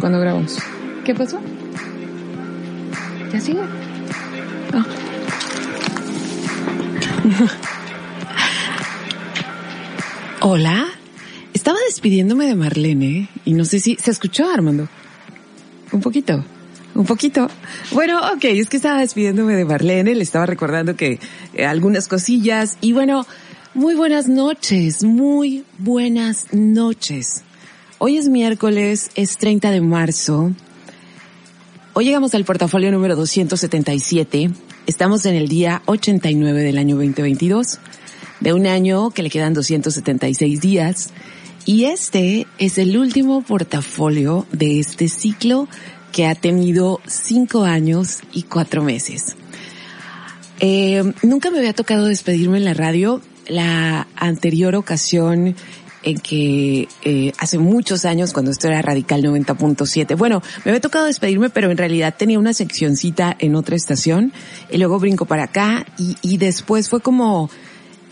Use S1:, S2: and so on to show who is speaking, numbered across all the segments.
S1: Cuando grabamos. ¿Qué pasó? ¿Ya sigue? Ah. Hola. Estaba despidiéndome de Marlene y no sé si se escuchó Armando. Un poquito. Un poquito. Bueno, ok, es que estaba despidiéndome de Marlene, le estaba recordando que eh, algunas cosillas y bueno, muy buenas noches, muy buenas noches. Hoy es miércoles, es 30 de marzo. Hoy llegamos al portafolio número 277. Estamos en el día 89 del año 2022, de un año que le quedan 276 días. Y este es el último portafolio de este ciclo que ha tenido cinco años y cuatro meses. Eh, nunca me había tocado despedirme en la radio. La anterior ocasión en que eh, hace muchos años, cuando esto era Radical 90.7, bueno, me había tocado despedirme, pero en realidad tenía una seccioncita en otra estación, y luego brinco para acá, y, y después fue como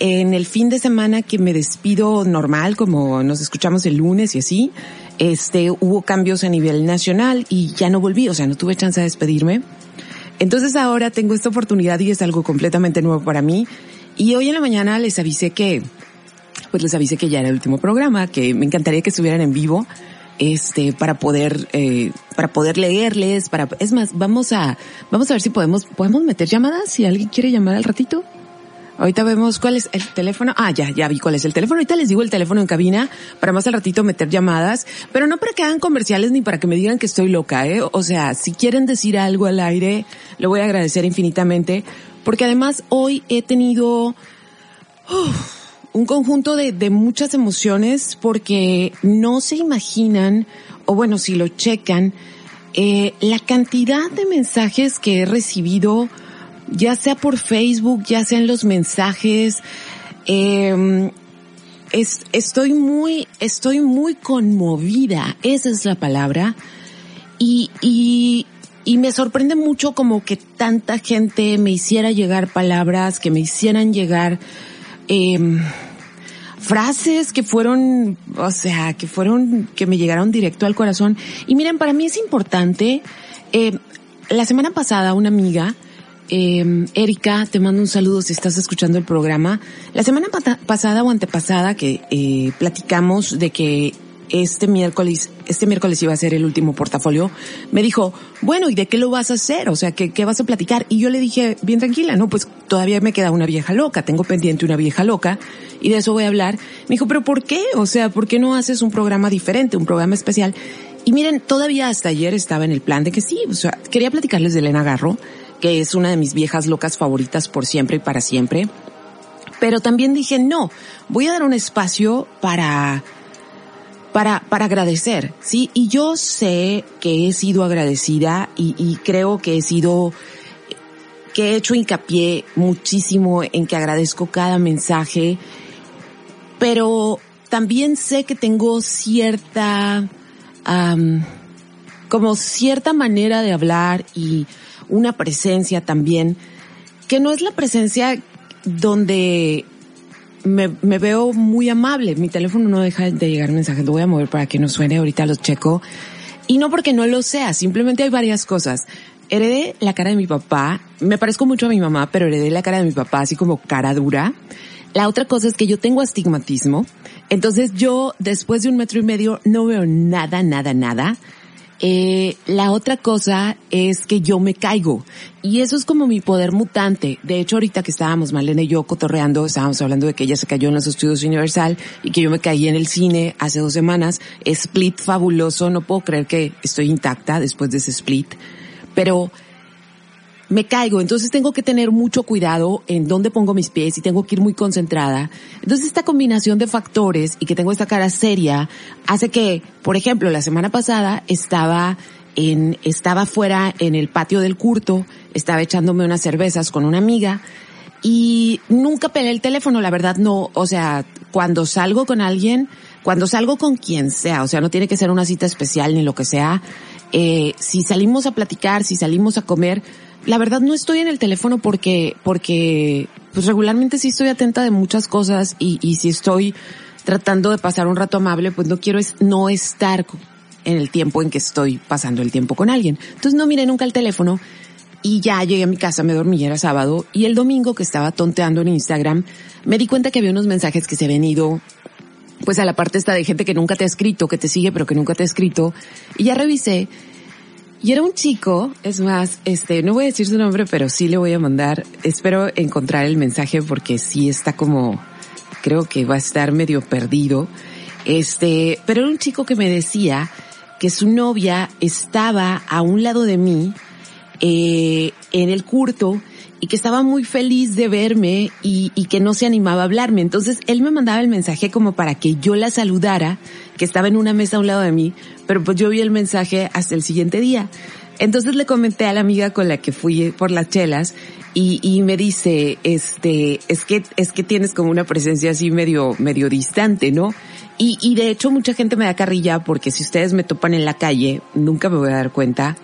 S1: en el fin de semana que me despido normal, como nos escuchamos el lunes y así, este, hubo cambios a nivel nacional y ya no volví, o sea, no tuve chance de despedirme. Entonces ahora tengo esta oportunidad y es algo completamente nuevo para mí. Y hoy en la mañana les avisé que, pues les avisé que ya era el último programa, que me encantaría que estuvieran en vivo, este, para poder, eh, para poder leerles, para, es más, vamos a, vamos a ver si podemos, podemos meter llamadas, si alguien quiere llamar al ratito. Ahorita vemos cuál es el teléfono. Ah, ya, ya vi cuál es el teléfono. Ahorita les digo el teléfono en cabina para más al ratito meter llamadas, pero no para que hagan comerciales ni para que me digan que estoy loca, ¿eh? O sea, si quieren decir algo al aire, lo voy a agradecer infinitamente, porque además hoy he tenido uf, un conjunto de, de muchas emociones porque no se imaginan, o bueno, si lo checan, eh, la cantidad de mensajes que he recibido ya sea por Facebook, ya sea en los mensajes. Eh, es, estoy muy, estoy muy conmovida, esa es la palabra. Y, y, y me sorprende mucho como que tanta gente me hiciera llegar palabras, que me hicieran llegar, eh, frases que fueron, o sea, que fueron, que me llegaron directo al corazón. Y miren, para mí es importante, eh, la semana pasada una amiga, eh, Erika, te mando un saludo si estás escuchando el programa. La semana pasada o antepasada que eh, platicamos de que este miércoles, este miércoles iba a ser el último portafolio, me dijo, bueno, ¿y de qué lo vas a hacer? O sea, ¿qué, qué vas a platicar? Y yo le dije, bien tranquila, no, pues todavía me queda una vieja loca, tengo pendiente una vieja loca, y de eso voy a hablar. Me dijo, pero ¿por qué? O sea, ¿por qué no haces un programa diferente, un programa especial? Y miren, todavía hasta ayer estaba en el plan de que sí, o sea, quería platicarles de Elena Garro, que es una de mis viejas locas favoritas por siempre y para siempre. Pero también dije, no, voy a dar un espacio para, para, para agradecer, ¿sí? Y yo sé que he sido agradecida y, y creo que he sido, que he hecho hincapié muchísimo en que agradezco cada mensaje, pero también sé que tengo cierta, como cierta manera de hablar y una presencia también, que no es la presencia donde me, me, veo muy amable. Mi teléfono no deja de llegar mensajes. Lo voy a mover para que no suene. Ahorita los checo. Y no porque no lo sea. Simplemente hay varias cosas. Heredé la cara de mi papá. Me parezco mucho a mi mamá, pero heredé la cara de mi papá así como cara dura. La otra cosa es que yo tengo astigmatismo. Entonces yo, después de un metro y medio, no veo nada, nada, nada. Eh, la otra cosa es que yo me caigo. Y eso es como mi poder mutante. De hecho, ahorita que estábamos Malena y yo cotorreando, estábamos hablando de que ella se cayó en los estudios Universal y que yo me caí en el cine hace dos semanas. Split fabuloso. No puedo creer que estoy intacta después de ese split. Pero me caigo. Entonces tengo que tener mucho cuidado en dónde pongo mis pies y tengo que ir muy concentrada. Entonces esta combinación de factores y que tengo esta cara seria hace que, por ejemplo, la semana pasada estaba en, estaba fuera en el patio del curto, estaba echándome unas cervezas con una amiga y nunca pelé el teléfono, la verdad no, o sea, cuando salgo con alguien, cuando salgo con quien sea, o sea, no tiene que ser una cita especial ni lo que sea, eh, si salimos a platicar, si salimos a comer, la verdad no estoy en el teléfono porque, porque, pues regularmente sí estoy atenta de muchas cosas y, y si estoy tratando de pasar un rato amable, pues no quiero es, no estar en el tiempo en que estoy pasando el tiempo con alguien. Entonces no miré nunca el teléfono y ya llegué a mi casa, me dormí, era sábado, y el domingo que estaba tonteando en Instagram, me di cuenta que había unos mensajes que se habían ido, pues a la parte esta de gente que nunca te ha escrito, que te sigue pero que nunca te ha escrito, y ya revisé, y era un chico, es más, este, no voy a decir su nombre, pero sí le voy a mandar, espero encontrar el mensaje porque sí está como, creo que va a estar medio perdido, este, pero era un chico que me decía que su novia estaba a un lado de mí, eh, en el curto y que estaba muy feliz de verme y, y, que no se animaba a hablarme. Entonces él me mandaba el mensaje como para que yo la saludara, que estaba en una mesa a un lado de mí, pero pues yo vi el mensaje hasta el siguiente día. Entonces le comenté a la amiga con la que fui por las chelas y, y me dice, este, es que, es que tienes como una presencia así medio, medio distante, ¿no? Y, y de hecho mucha gente me da carrilla porque si ustedes me topan en la calle, nunca me voy a dar cuenta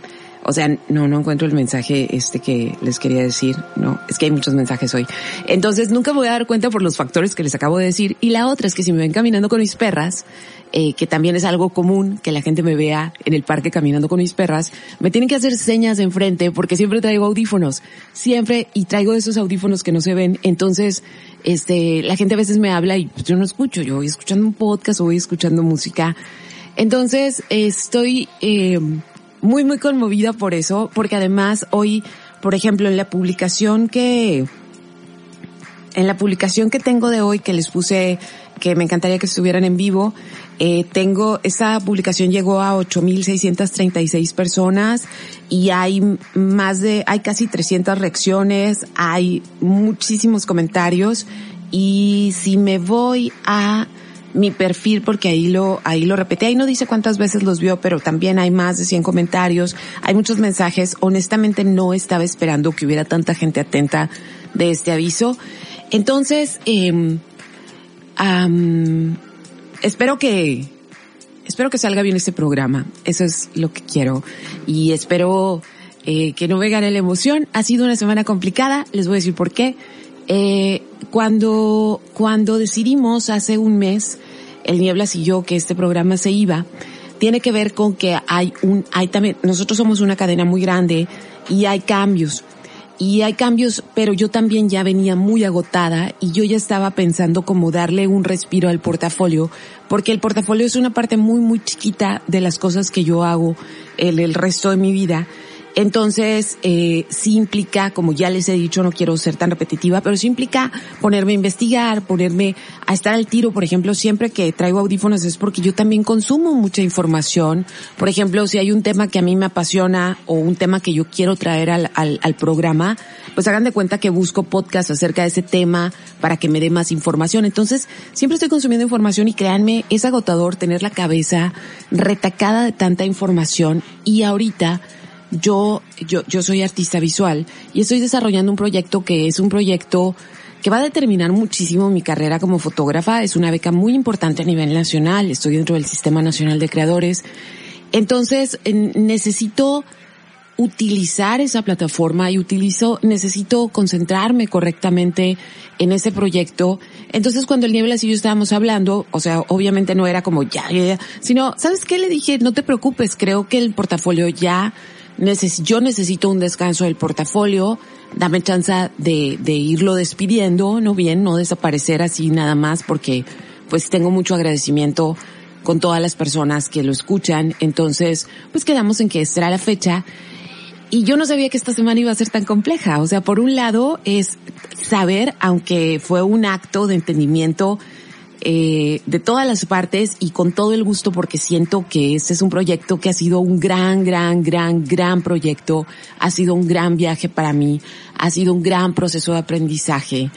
S1: o sea, no, no encuentro el mensaje este que les quería decir. No, es que hay muchos mensajes hoy. Entonces nunca me voy a dar cuenta por los factores que les acabo de decir. Y la otra es que si me ven caminando con mis perras, eh, que también es algo común que la gente me vea en el parque caminando con mis perras, me tienen que hacer señas enfrente porque siempre traigo audífonos. Siempre, y traigo esos audífonos que no se ven. Entonces, este, la gente a veces me habla y pues, yo no escucho. Yo voy escuchando un podcast o voy escuchando música. Entonces, estoy, eh, muy, muy conmovida por eso, porque además hoy, por ejemplo, en la publicación que, en la publicación que tengo de hoy, que les puse, que me encantaría que estuvieran en vivo, eh, tengo, esa publicación llegó a 8.636 personas y hay más de, hay casi 300 reacciones, hay muchísimos comentarios y si me voy a mi perfil porque ahí lo, ahí lo repetí. Ahí no dice cuántas veces los vio, pero también hay más de 100 comentarios, hay muchos mensajes. Honestamente no estaba esperando que hubiera tanta gente atenta de este aviso. Entonces, eh, espero que, espero que salga bien este programa. Eso es lo que quiero. Y espero eh, que no me gane la emoción. Ha sido una semana complicada. Les voy a decir por qué. Eh, cuando, cuando decidimos hace un mes, el Nieblas y yo, que este programa se iba, tiene que ver con que hay un, hay también, nosotros somos una cadena muy grande y hay cambios. Y hay cambios, pero yo también ya venía muy agotada y yo ya estaba pensando como darle un respiro al portafolio, porque el portafolio es una parte muy, muy chiquita de las cosas que yo hago el, el resto de mi vida entonces, eh, sí implica, como ya les he dicho, no quiero ser tan repetitiva, pero sí implica ponerme a investigar, ponerme a estar al tiro. Por ejemplo, siempre que traigo audífonos es porque yo también consumo mucha información. Por ejemplo, si hay un tema que a mí me apasiona o un tema que yo quiero traer al, al, al programa, pues hagan de cuenta que busco podcast acerca de ese tema para que me dé más información. Entonces, siempre estoy consumiendo información y créanme, es agotador tener la cabeza retacada de tanta información y ahorita yo, yo, yo soy artista visual y estoy desarrollando un proyecto que es un proyecto que va a determinar muchísimo mi carrera como fotógrafa. Es una beca muy importante a nivel nacional. Estoy dentro del Sistema Nacional de Creadores. Entonces, necesito utilizar esa plataforma y utilizo, necesito concentrarme correctamente en ese proyecto. Entonces cuando el Nieblas y yo estábamos hablando, o sea, obviamente no era como ya, sino, ¿sabes qué? Le dije, no te preocupes, creo que el portafolio ya yo necesito un descanso del portafolio, dame chance de, de irlo despidiendo, no bien, no desaparecer así nada más porque pues tengo mucho agradecimiento con todas las personas que lo escuchan, entonces pues quedamos en que era la fecha. Y yo no sabía que esta semana iba a ser tan compleja, o sea, por un lado es saber, aunque fue un acto de entendimiento eh, de todas las partes y con todo el gusto porque siento que este es un proyecto que ha sido un gran, gran, gran, gran proyecto, ha sido un gran viaje para mí, ha sido un gran proceso de aprendizaje.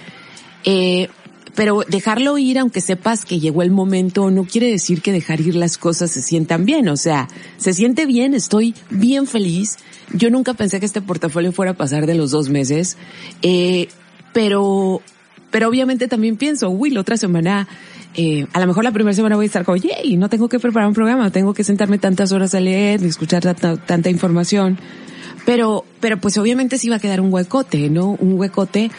S1: Eh, pero dejarlo ir, aunque sepas que llegó el momento, no quiere decir que dejar ir las cosas se sientan bien. O sea, se siente bien, estoy bien feliz. Yo nunca pensé que este portafolio fuera a pasar de los dos meses. Eh, pero, pero obviamente también pienso, uy, la otra semana eh, a lo mejor la primera semana voy a estar como, yay, no tengo que preparar un programa, tengo que sentarme tantas horas a leer, escuchar tanta, información. Pero, pero pues obviamente sí va a quedar un huecote, ¿no? Un huecote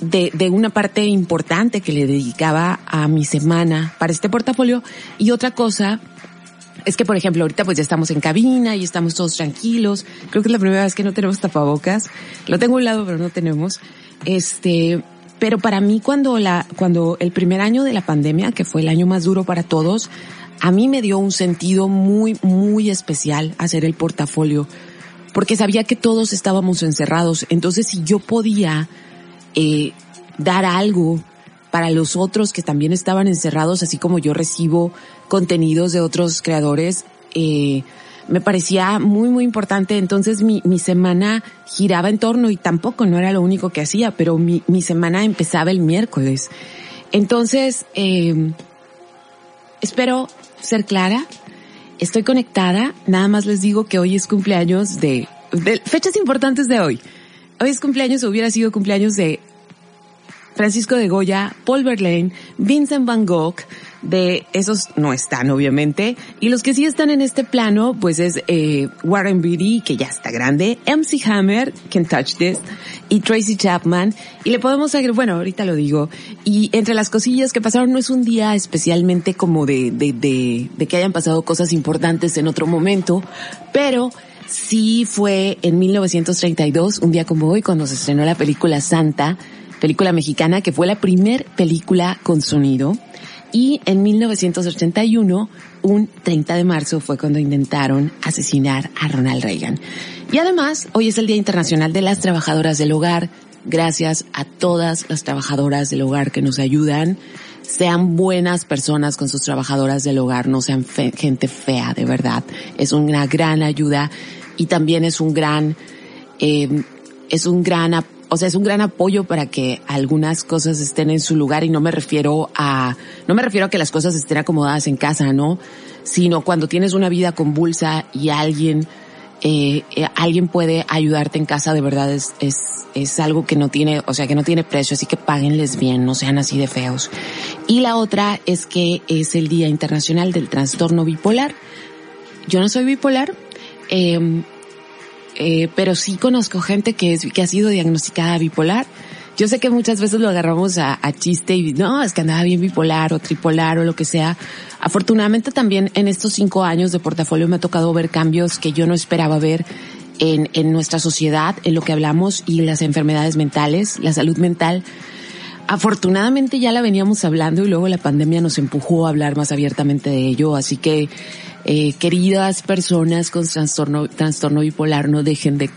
S1: de, de una parte importante que le dedicaba a mi semana para este portafolio. Y otra cosa es que, por ejemplo, ahorita pues ya estamos en cabina y estamos todos tranquilos. Creo que es la primera vez que no tenemos tapabocas. Lo tengo a un lado, pero no tenemos. Este, pero para mí cuando la, cuando el primer año de la pandemia, que fue el año más duro para todos, a mí me dio un sentido muy, muy especial hacer el portafolio, porque sabía que todos estábamos encerrados. Entonces, si yo podía eh, dar algo para los otros que también estaban encerrados, así como yo recibo contenidos de otros creadores, eh, me parecía muy, muy importante. Entonces mi, mi semana giraba en torno y tampoco no era lo único que hacía, pero mi, mi semana empezaba el miércoles. Entonces, eh, espero ser clara. Estoy conectada. Nada más les digo que hoy es cumpleaños de, de fechas importantes de hoy. Hoy es cumpleaños, hubiera sido cumpleaños de Francisco de Goya, Paul Verlaine, Vincent Van Gogh, de esos no están obviamente, y los que sí están en este plano, pues es eh, Warren Beatty, que ya está grande, MC Hammer, Can Touch This, y Tracy Chapman, y le podemos agregar, bueno, ahorita lo digo, y entre las cosillas que pasaron no es un día especialmente como de, de, de, de que hayan pasado cosas importantes en otro momento, pero sí fue en 1932, un día como hoy, cuando se estrenó la película Santa, película mexicana que fue la primer película con sonido. Y en 1981, un 30 de marzo, fue cuando intentaron asesinar a Ronald Reagan. Y además, hoy es el Día Internacional de las Trabajadoras del Hogar. Gracias a todas las trabajadoras del hogar que nos ayudan. Sean buenas personas con sus trabajadoras del hogar, no sean gente fea, de verdad. Es una gran ayuda y también es un gran, eh, es un gran apoyo o sea, es un gran apoyo para que algunas cosas estén en su lugar y no me refiero a, no me refiero a que las cosas estén acomodadas en casa, ¿no? Sino cuando tienes una vida convulsa y alguien, eh, eh, alguien puede ayudarte en casa, de verdad es, es, es algo que no tiene, o sea, que no tiene precio, así que páguenles bien, no sean así de feos. Y la otra es que es el Día Internacional del Trastorno Bipolar. Yo no soy bipolar, eh, eh, pero sí conozco gente que, es, que ha sido diagnosticada bipolar. Yo sé que muchas veces lo agarramos a, a, chiste y no, es que andaba bien bipolar o tripolar o lo que sea. Afortunadamente también en estos cinco años de portafolio me ha tocado ver cambios que yo no esperaba ver en, en nuestra sociedad, en lo que hablamos y las enfermedades mentales, la salud mental. Afortunadamente ya la veníamos hablando y luego la pandemia nos empujó a hablar más abiertamente de ello, así que eh, queridas personas con trastorno, bipolar, no dejen de,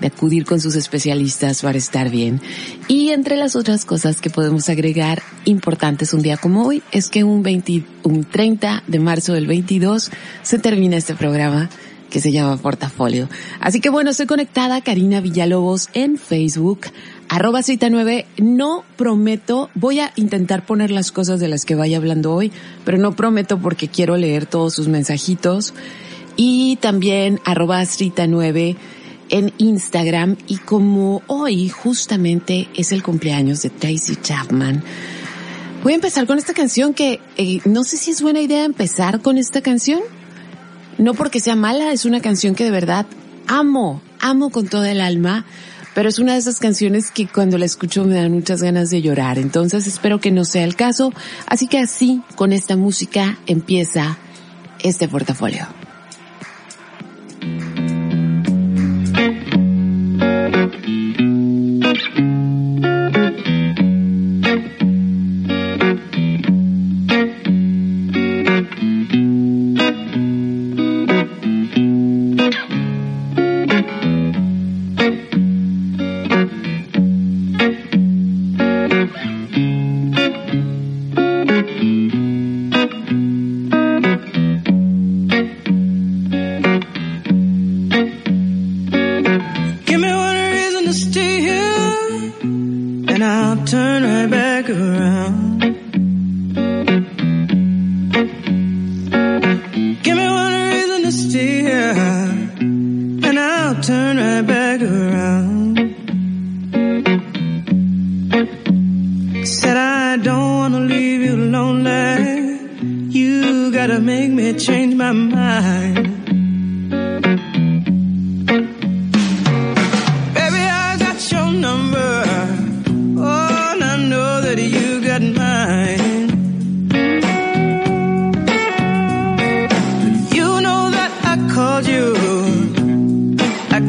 S1: de acudir con sus especialistas para estar bien. Y entre las otras cosas que podemos agregar importantes un día como hoy es que un 20, un 30 de marzo del 22 se termina este programa que se llama Portafolio. Así que bueno, estoy conectada Karina Villalobos en Facebook, arroba cita 9. No prometo, voy a intentar poner las cosas de las que vaya hablando hoy, pero no prometo porque quiero leer todos sus mensajitos. Y también arroba cita 9 en Instagram. Y como hoy justamente es el cumpleaños de Tracy Chapman, voy a empezar con esta canción que eh, no sé si es buena idea empezar con esta canción. No porque sea mala, es una canción que de verdad amo, amo con toda el alma pero es una de esas canciones que cuando la escucho me dan muchas ganas de llorar, entonces espero que no sea el caso, así que así, con esta música, empieza este portafolio.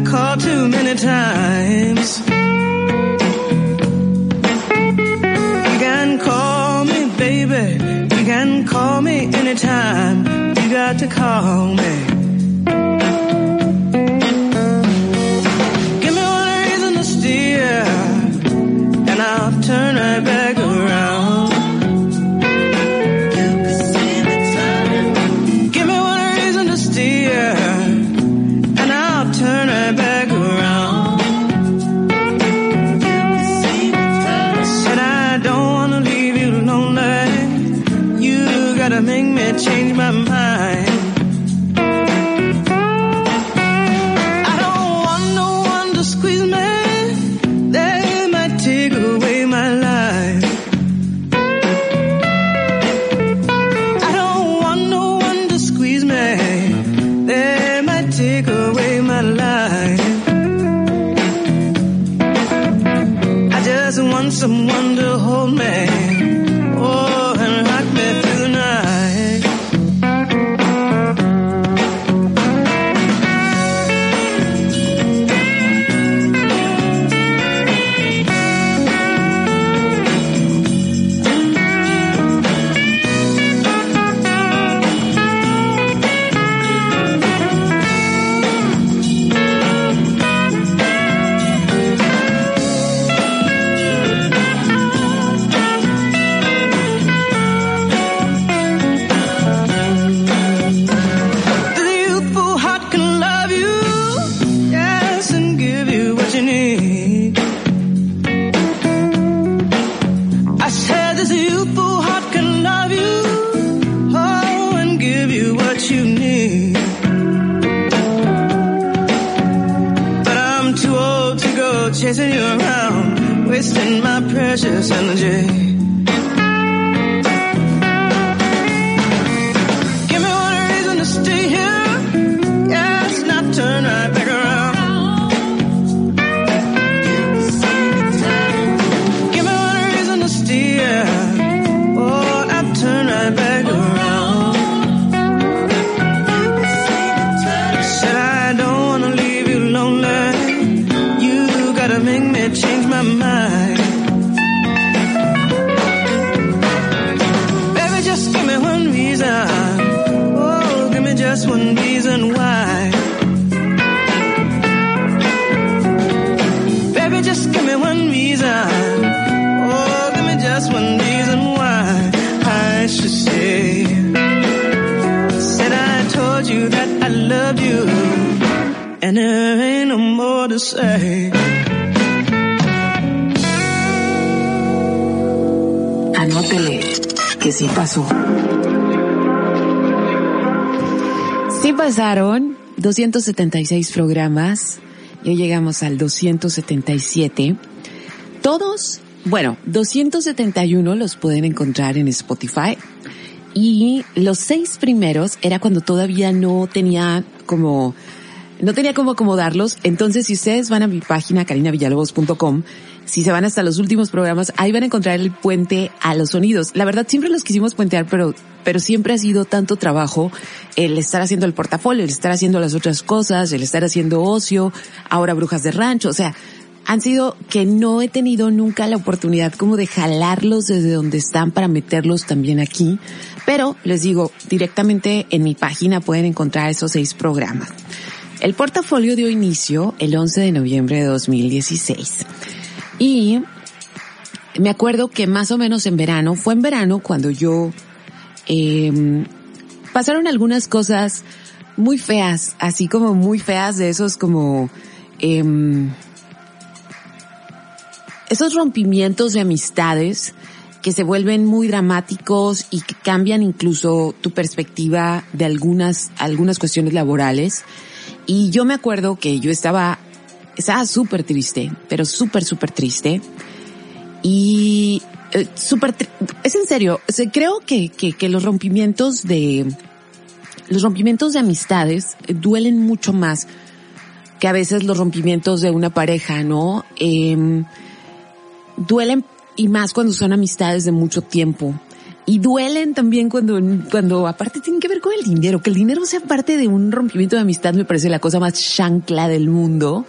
S2: Called too many times. You can call me, baby. You can call me anytime. You got to call me.
S3: Que sí pasó.
S1: Sí pasaron 276 programas y hoy llegamos al 277. Todos, bueno, 271 los pueden encontrar en Spotify y los seis primeros era cuando todavía no tenía como no tenía cómo acomodarlos. Entonces, si ustedes van a mi página carinavillalobos.com, si se van hasta los últimos programas, ahí van a encontrar el puente a los sonidos. La verdad, siempre los quisimos puentear, pero, pero siempre ha sido tanto trabajo el estar haciendo el portafolio, el estar haciendo las otras cosas, el estar haciendo ocio, ahora brujas de rancho, o sea, han sido que no he tenido nunca la oportunidad como de jalarlos desde donde están para meterlos también aquí. Pero les digo, directamente en mi página pueden encontrar esos seis programas. El portafolio dio inicio el 11 de noviembre de 2016. Y me acuerdo que más o menos en verano, fue en verano cuando yo, eh, pasaron algunas cosas muy feas, así como muy feas de esos como, eh, esos rompimientos de amistades que se vuelven muy dramáticos y que cambian incluso tu perspectiva de algunas, algunas cuestiones laborales. Y yo me acuerdo que yo estaba, estaba súper triste, pero súper, súper triste. Y eh, súper, es en serio, creo que, que, que los rompimientos de, los rompimientos de amistades duelen mucho más que a veces los rompimientos de una pareja, ¿no? Eh, duelen y más cuando son amistades de mucho tiempo. Y duelen también cuando, cuando aparte tienen que ver con el dinero. Que el dinero sea parte de un rompimiento de amistad me parece la cosa más chancla del mundo.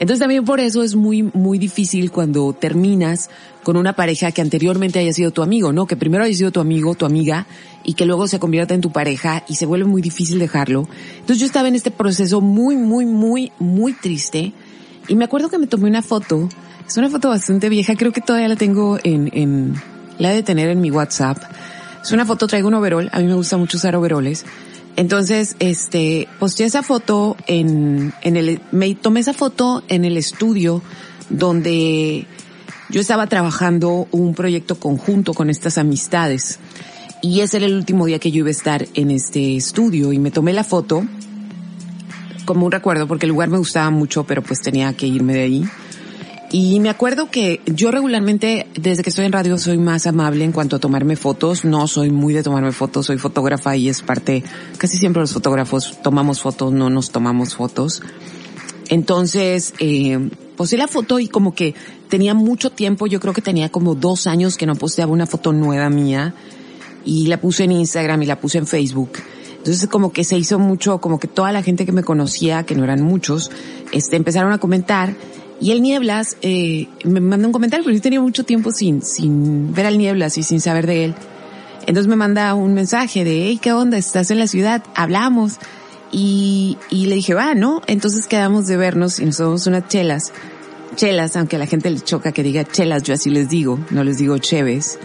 S1: Entonces también por eso es muy, muy difícil cuando terminas con una pareja que anteriormente haya sido tu amigo, ¿no? Que primero haya sido tu amigo, tu amiga, y que luego se convierta en tu pareja y se vuelve muy difícil dejarlo. Entonces yo estaba en este proceso muy, muy, muy, muy triste. Y me acuerdo que me tomé una foto. Es una foto bastante vieja, creo que todavía la tengo en, en, la de tener en mi WhatsApp. Es una foto, traigo un overall, a mí me gusta mucho usar overoles. Entonces, este, posté esa foto en, en el, me tomé esa foto en el estudio donde yo estaba trabajando un proyecto conjunto con estas amistades. Y ese era el último día que yo iba a estar en este estudio y me tomé la foto como un recuerdo porque el lugar me gustaba mucho, pero pues tenía que irme de ahí. Y me acuerdo que yo regularmente, desde que estoy en radio, soy más amable en cuanto a tomarme fotos. No soy muy de tomarme fotos, soy fotógrafa y es parte, casi siempre los fotógrafos tomamos fotos, no nos tomamos fotos. Entonces, eh, posé la foto y como que tenía mucho tiempo, yo creo que tenía como dos años que no posteaba una foto nueva mía y la puse en Instagram y la puse en Facebook. Entonces como que se hizo mucho, como que toda la gente que me conocía, que no eran muchos, este, empezaron a comentar y el Nieblas eh, me mandó un comentario, porque yo tenía mucho tiempo sin, sin ver al Nieblas y sin saber de él. Entonces me manda un mensaje de, hey, ¿qué onda? ¿Estás en la ciudad? Hablamos. Y, y le dije, va, ¿no? Entonces quedamos de vernos y nos tomamos unas chelas. Chelas, aunque a la gente le choca que diga chelas, yo así les digo, no les digo cheves.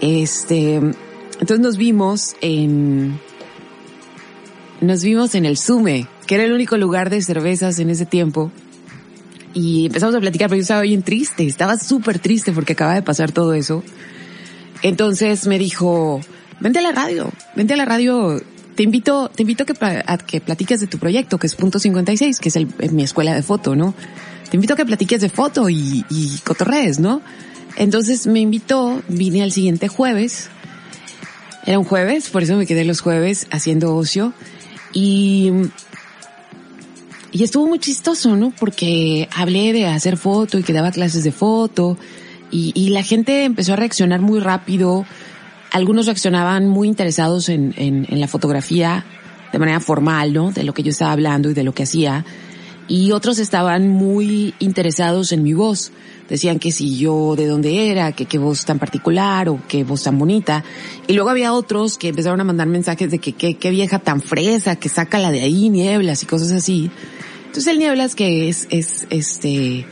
S1: Este, entonces nos vimos en, nos vimos en el Sume, que era el único lugar de cervezas en ese tiempo y empezamos a platicar, pero yo estaba bien triste, estaba súper triste porque acaba de pasar todo eso. Entonces me dijo, vente a la radio, vente a la radio, te invito, te invito que, a que platiques de tu proyecto, que es punto 56, que es, el, mi escuela de foto, ¿no? Te invito a que platiques de foto y, y cotorrees, ¿no? Entonces me invitó, vine al siguiente jueves, era un jueves, por eso me quedé los jueves haciendo ocio, y y estuvo muy chistoso, ¿no? Porque hablé de hacer foto y que daba clases de foto y, la gente empezó a reaccionar muy rápido. Algunos reaccionaban muy interesados en, en, la fotografía de manera formal, ¿no? De lo que yo estaba hablando y de lo que hacía. Y otros estaban muy interesados en mi voz. Decían que si yo de dónde era, que qué voz tan particular o qué voz tan bonita. Y luego había otros que empezaron a mandar mensajes de que qué vieja tan fresa, que saca la de ahí, nieblas y cosas así. Entonces el Nieblas, que es, es, este,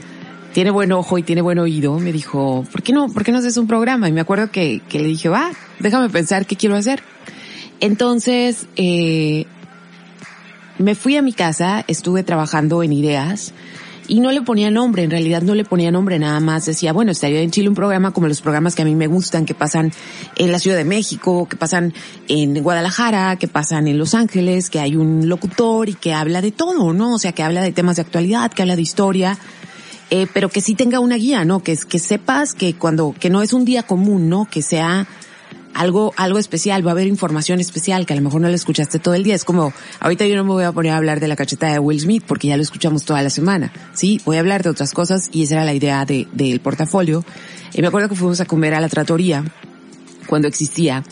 S1: tiene buen ojo y tiene buen oído, me dijo, ¿por qué no, por qué no haces un programa? Y me acuerdo que, que le dije, va, déjame pensar qué quiero hacer. Entonces, eh, me fui a mi casa, estuve trabajando en ideas y no le ponía nombre, en realidad no le ponía nombre, nada más decía, bueno, estaría en Chile un programa como los programas que a mí me gustan, que pasan en la Ciudad de México, que pasan en Guadalajara, que pasan en Los Ángeles, que hay un locutor y que habla de todo, ¿no? O sea, que habla de temas de actualidad, que habla de historia, eh, pero que sí tenga una guía, ¿no? Que, que sepas que cuando, que no es un día común, ¿no? Que sea algo, algo especial, va a haber información especial que a lo mejor no la escuchaste todo el día. Es como, ahorita yo no me voy a poner a hablar de la cachetada de Will Smith porque ya lo escuchamos toda la semana. Sí, voy a hablar de otras cosas y esa era la idea de, del portafolio. Y me acuerdo que fuimos a comer a la tratoría cuando existía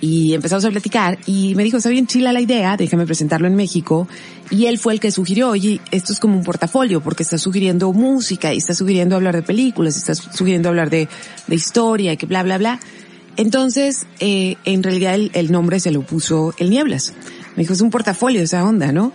S1: y empezamos a platicar y me dijo, está bien chila la idea, déjame presentarlo en México. Y él fue el que sugirió, oye, esto es como un portafolio porque está sugiriendo música y está sugiriendo hablar de películas, está sugiriendo hablar de, de historia y que bla, bla, bla. Entonces, eh, en realidad el, nombre se lo puso el Nieblas. Me dijo, es un portafolio esa onda, ¿no?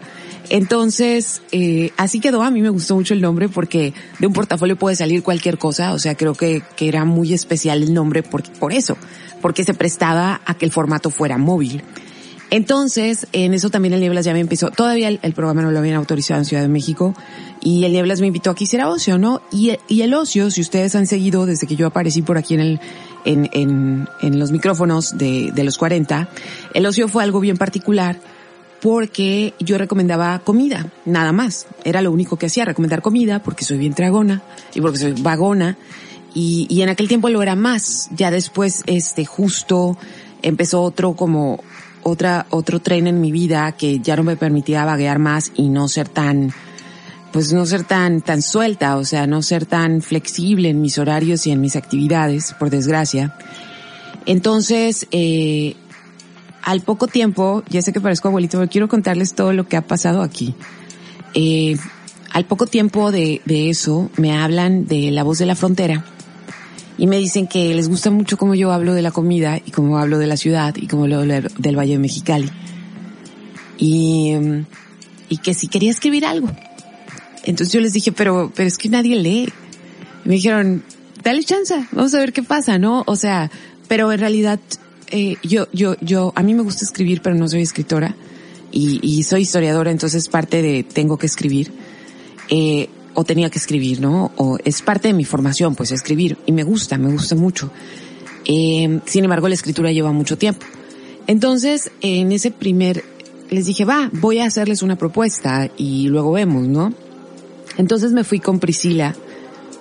S1: Entonces, eh, así quedó. A mí me gustó mucho el nombre porque de un portafolio puede salir cualquier cosa. O sea, creo que, que era muy especial el nombre por, por eso, porque se prestaba a que el formato fuera móvil. Entonces, en eso también el Nieblas ya me empezó, todavía el, el, programa no lo habían autorizado en Ciudad de México, y el Nieblas me invitó a que hiciera ocio, ¿no? Y, y el ocio, si ustedes han seguido desde que yo aparecí por aquí en el, en, en, en los micrófonos de, de los 40, el ocio fue algo bien particular porque yo recomendaba comida, nada más. Era lo único que hacía, recomendar comida porque soy bien tragona y porque soy vagona. Y, y en aquel tiempo lo era más. Ya después, este, justo empezó otro como, otra, otro tren en mi vida que ya no me permitía vaguear más y no ser tan, pues no ser tan, tan suelta, o sea, no ser tan flexible en mis horarios y en mis actividades, por desgracia. Entonces, eh, al poco tiempo, ya sé que parezco abuelito, pero quiero contarles todo lo que ha pasado aquí. Eh, al poco tiempo de, de eso, me hablan de La Voz de la Frontera y me dicen que les gusta mucho cómo yo hablo de la comida y cómo hablo de la ciudad y cómo hablo del Valle de Mexicali. Y, y que si quería escribir algo. Entonces yo les dije, pero, pero es que nadie lee. Me dijeron, dale chance, vamos a ver qué pasa, ¿no? O sea, pero en realidad eh, yo, yo, yo, a mí me gusta escribir, pero no soy escritora y, y soy historiadora, entonces parte de tengo que escribir, eh, o tenía que escribir, ¿no? O es parte de mi formación, pues escribir, y me gusta, me gusta mucho. Eh, sin embargo, la escritura lleva mucho tiempo. Entonces, en ese primer, les dije, va, voy a hacerles una propuesta y luego vemos, ¿no? Entonces me fui con Priscila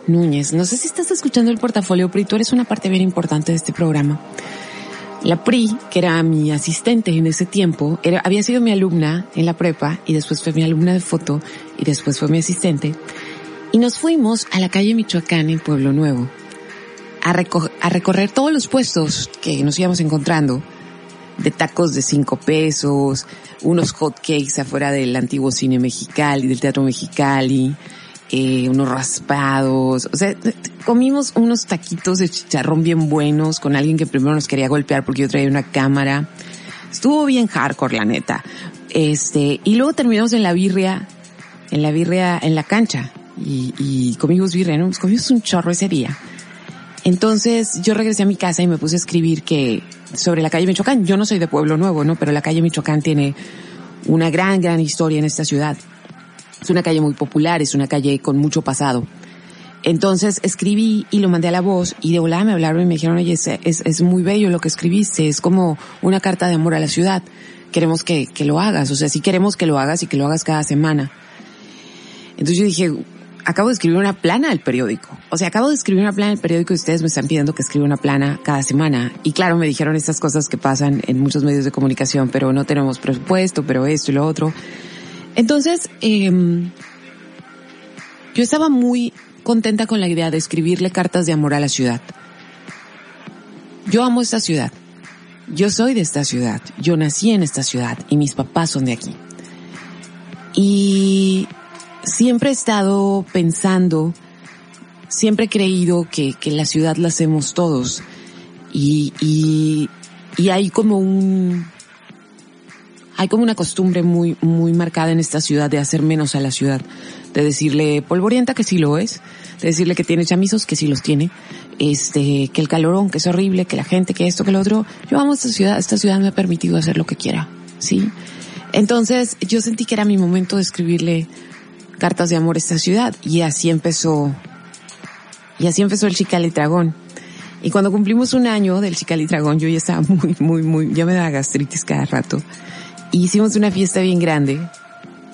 S1: Núñez. No sé si estás escuchando el portafolio, pero tú eres una parte bien importante de este programa. La PRI, que era mi asistente en ese tiempo, era, había sido mi alumna en la prepa y después fue mi alumna de foto y después fue mi asistente. Y nos fuimos a la calle Michoacán en Pueblo Nuevo a, a recorrer todos los puestos que nos íbamos encontrando de tacos de cinco pesos, unos hot cakes afuera del antiguo cine Mexicali, del Teatro Mexicali, eh, unos raspados, o sea, comimos unos taquitos de chicharrón bien buenos con alguien que primero nos quería golpear porque yo traía una cámara. Estuvo bien hardcore, la neta. Este, y luego terminamos en la birria, en la birria, en la cancha. Y, y comimos birria, ¿no? Comimos un chorro ese día. Entonces yo regresé a mi casa y me puse a escribir que sobre la calle Michoacán, yo no soy de Pueblo Nuevo, ¿no? Pero la calle Michoacán tiene una gran, gran historia en esta ciudad. Es una calle muy popular, es una calle con mucho pasado. Entonces escribí y lo mandé a la voz y de volada me hablaron y me dijeron, oye, es, es, muy bello lo que escribiste, es como una carta de amor a la ciudad. Queremos que, que lo hagas, o sea, sí queremos que lo hagas y que lo hagas cada semana. Entonces yo dije, acabo de escribir una plana al periódico. O sea, acabo de escribir una plana al periódico y ustedes me están pidiendo que escriba una plana cada semana. Y claro, me dijeron estas cosas que pasan en muchos medios de comunicación, pero no tenemos presupuesto, pero esto y lo otro. Entonces, eh, yo estaba muy contenta con la idea de escribirle cartas de amor a la ciudad. Yo amo esta ciudad. Yo soy de esta ciudad. Yo nací en esta ciudad y mis papás son de aquí. Y siempre he estado pensando, siempre he creído que, que la ciudad la hacemos todos. Y, y, y hay como un, hay como una costumbre muy, muy marcada en esta ciudad de hacer menos a la ciudad, de decirle polvorienta que sí lo es, de decirle que tiene chamizos que sí los tiene, este, que el calorón que es horrible, que la gente, que esto, que lo otro. Yo amo esta ciudad, esta ciudad me ha permitido hacer lo que quiera, ¿sí? Entonces yo sentí que era mi momento de escribirle cartas de amor esta ciudad y así empezó, y así empezó el Chicalitragón. Y cuando cumplimos un año del Chicalitragón, yo ya estaba muy, muy, muy, ya me daba gastritis cada rato hicimos una fiesta bien grande.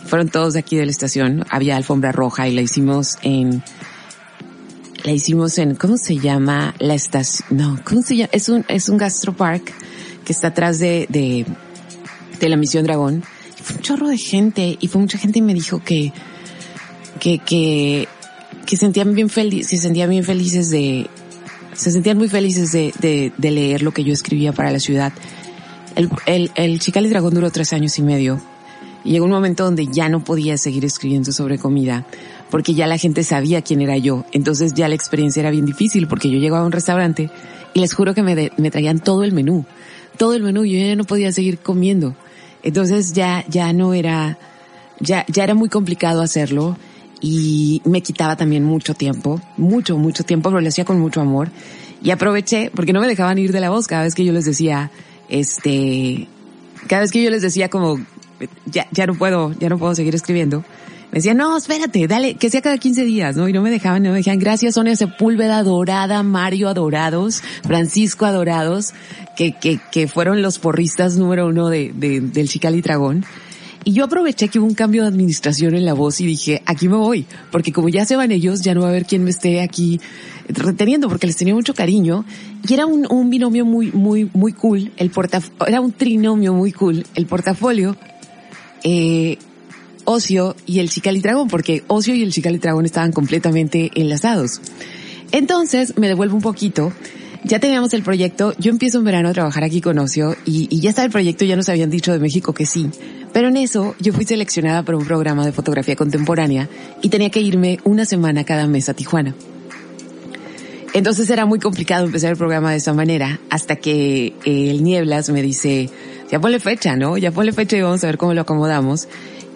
S1: Fueron todos de aquí de la estación. Había alfombra roja y la hicimos en, la hicimos en, ¿cómo se llama? La estación, no, ¿cómo se llama? Es un, es un gastropark que está atrás de, de, de la Misión Dragón. Y fue un chorro de gente y fue mucha gente y me dijo que, que, que, que sentían bien felices, se sentían bien felices de, se sentían muy felices de, de, de leer lo que yo escribía para la ciudad el, el, el Chicali Dragón duró tres años y medio. Y llegó un momento donde ya no podía seguir escribiendo sobre comida, porque ya la gente sabía quién era yo. Entonces ya la experiencia era bien difícil, porque yo llegaba a un restaurante y les juro que me, me traían todo el menú. Todo el menú, yo ya no podía seguir comiendo. Entonces ya, ya no era, ya, ya era muy complicado hacerlo y me quitaba también mucho tiempo, mucho, mucho tiempo, pero lo hacía con mucho amor. Y aproveché, porque no me dejaban ir de la voz cada vez que yo les decía, este, cada vez que yo les decía como, ya, ya no puedo, ya no puedo seguir escribiendo, me decían, no, espérate, dale, que sea cada 15 días, ¿no? Y no me dejaban, no me dejaban. Gracias, Sonia Sepúlveda, Dorada, Mario Adorados, Francisco Adorados, que, que, que fueron los porristas número uno de, de del Chicali Dragón. Y yo aproveché que hubo un cambio de administración en la voz y dije, aquí me voy, porque como ya se van ellos, ya no va a haber quien me esté aquí reteniendo, porque les tenía mucho cariño. Y era un, binomio muy, muy, muy cool, el portafolio, era un trinomio muy cool, el portafolio, eh, Ocio y el Chicalitragón, porque Ocio y el Chicalitragón estaban completamente enlazados. Entonces, me devuelvo un poquito ya teníamos el proyecto, yo empiezo en verano a trabajar aquí con Ocio y, y ya estaba el proyecto, ya nos habían dicho de México que sí. Pero en eso yo fui seleccionada para un programa de fotografía contemporánea y tenía que irme una semana cada mes a Tijuana. Entonces era muy complicado empezar el programa de esa manera hasta que el Nieblas me dice, ya ponle fecha, ¿no? Ya ponle fecha y vamos a ver cómo lo acomodamos.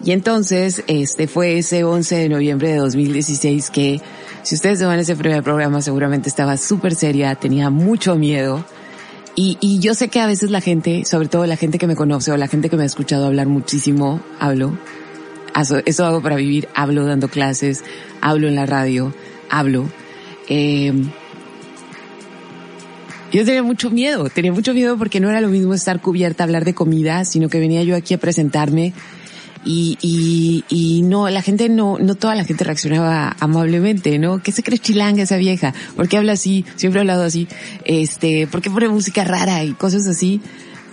S1: Y entonces, este fue ese 11 de noviembre de 2016 que si ustedes se van a ese primer programa, seguramente estaba súper seria, tenía mucho miedo. Y, y yo sé que a veces la gente, sobre todo la gente que me conoce o la gente que me ha escuchado hablar muchísimo, hablo. Eso hago para vivir, hablo dando clases, hablo en la radio, hablo. Eh, yo tenía mucho miedo, tenía mucho miedo porque no era lo mismo estar cubierta, hablar de comida, sino que venía yo aquí a presentarme y, y, y no, la gente no, no toda la gente reaccionaba amablemente, ¿no? ¿Qué se cree chilanga esa vieja? ¿Por qué habla así? Siempre he hablado así. Este, ¿por qué pone música rara y cosas así?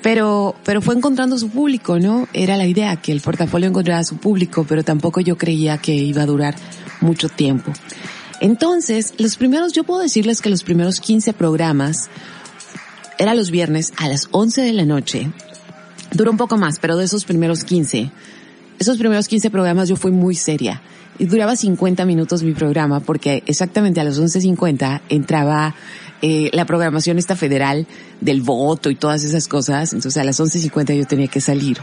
S1: Pero, pero fue encontrando su público, ¿no? Era la idea, que el portafolio encontrara su público, pero tampoco yo creía que iba a durar mucho tiempo. Entonces, los primeros, yo puedo decirles que los primeros 15 programas, era los viernes a las 11 de la noche. Duró un poco más, pero de esos primeros 15, esos primeros 15 programas yo fui muy seria. Y duraba 50 minutos mi programa porque exactamente a las 11.50 entraba eh, la programación esta federal del voto y todas esas cosas. Entonces a las 11.50 yo tenía que salir.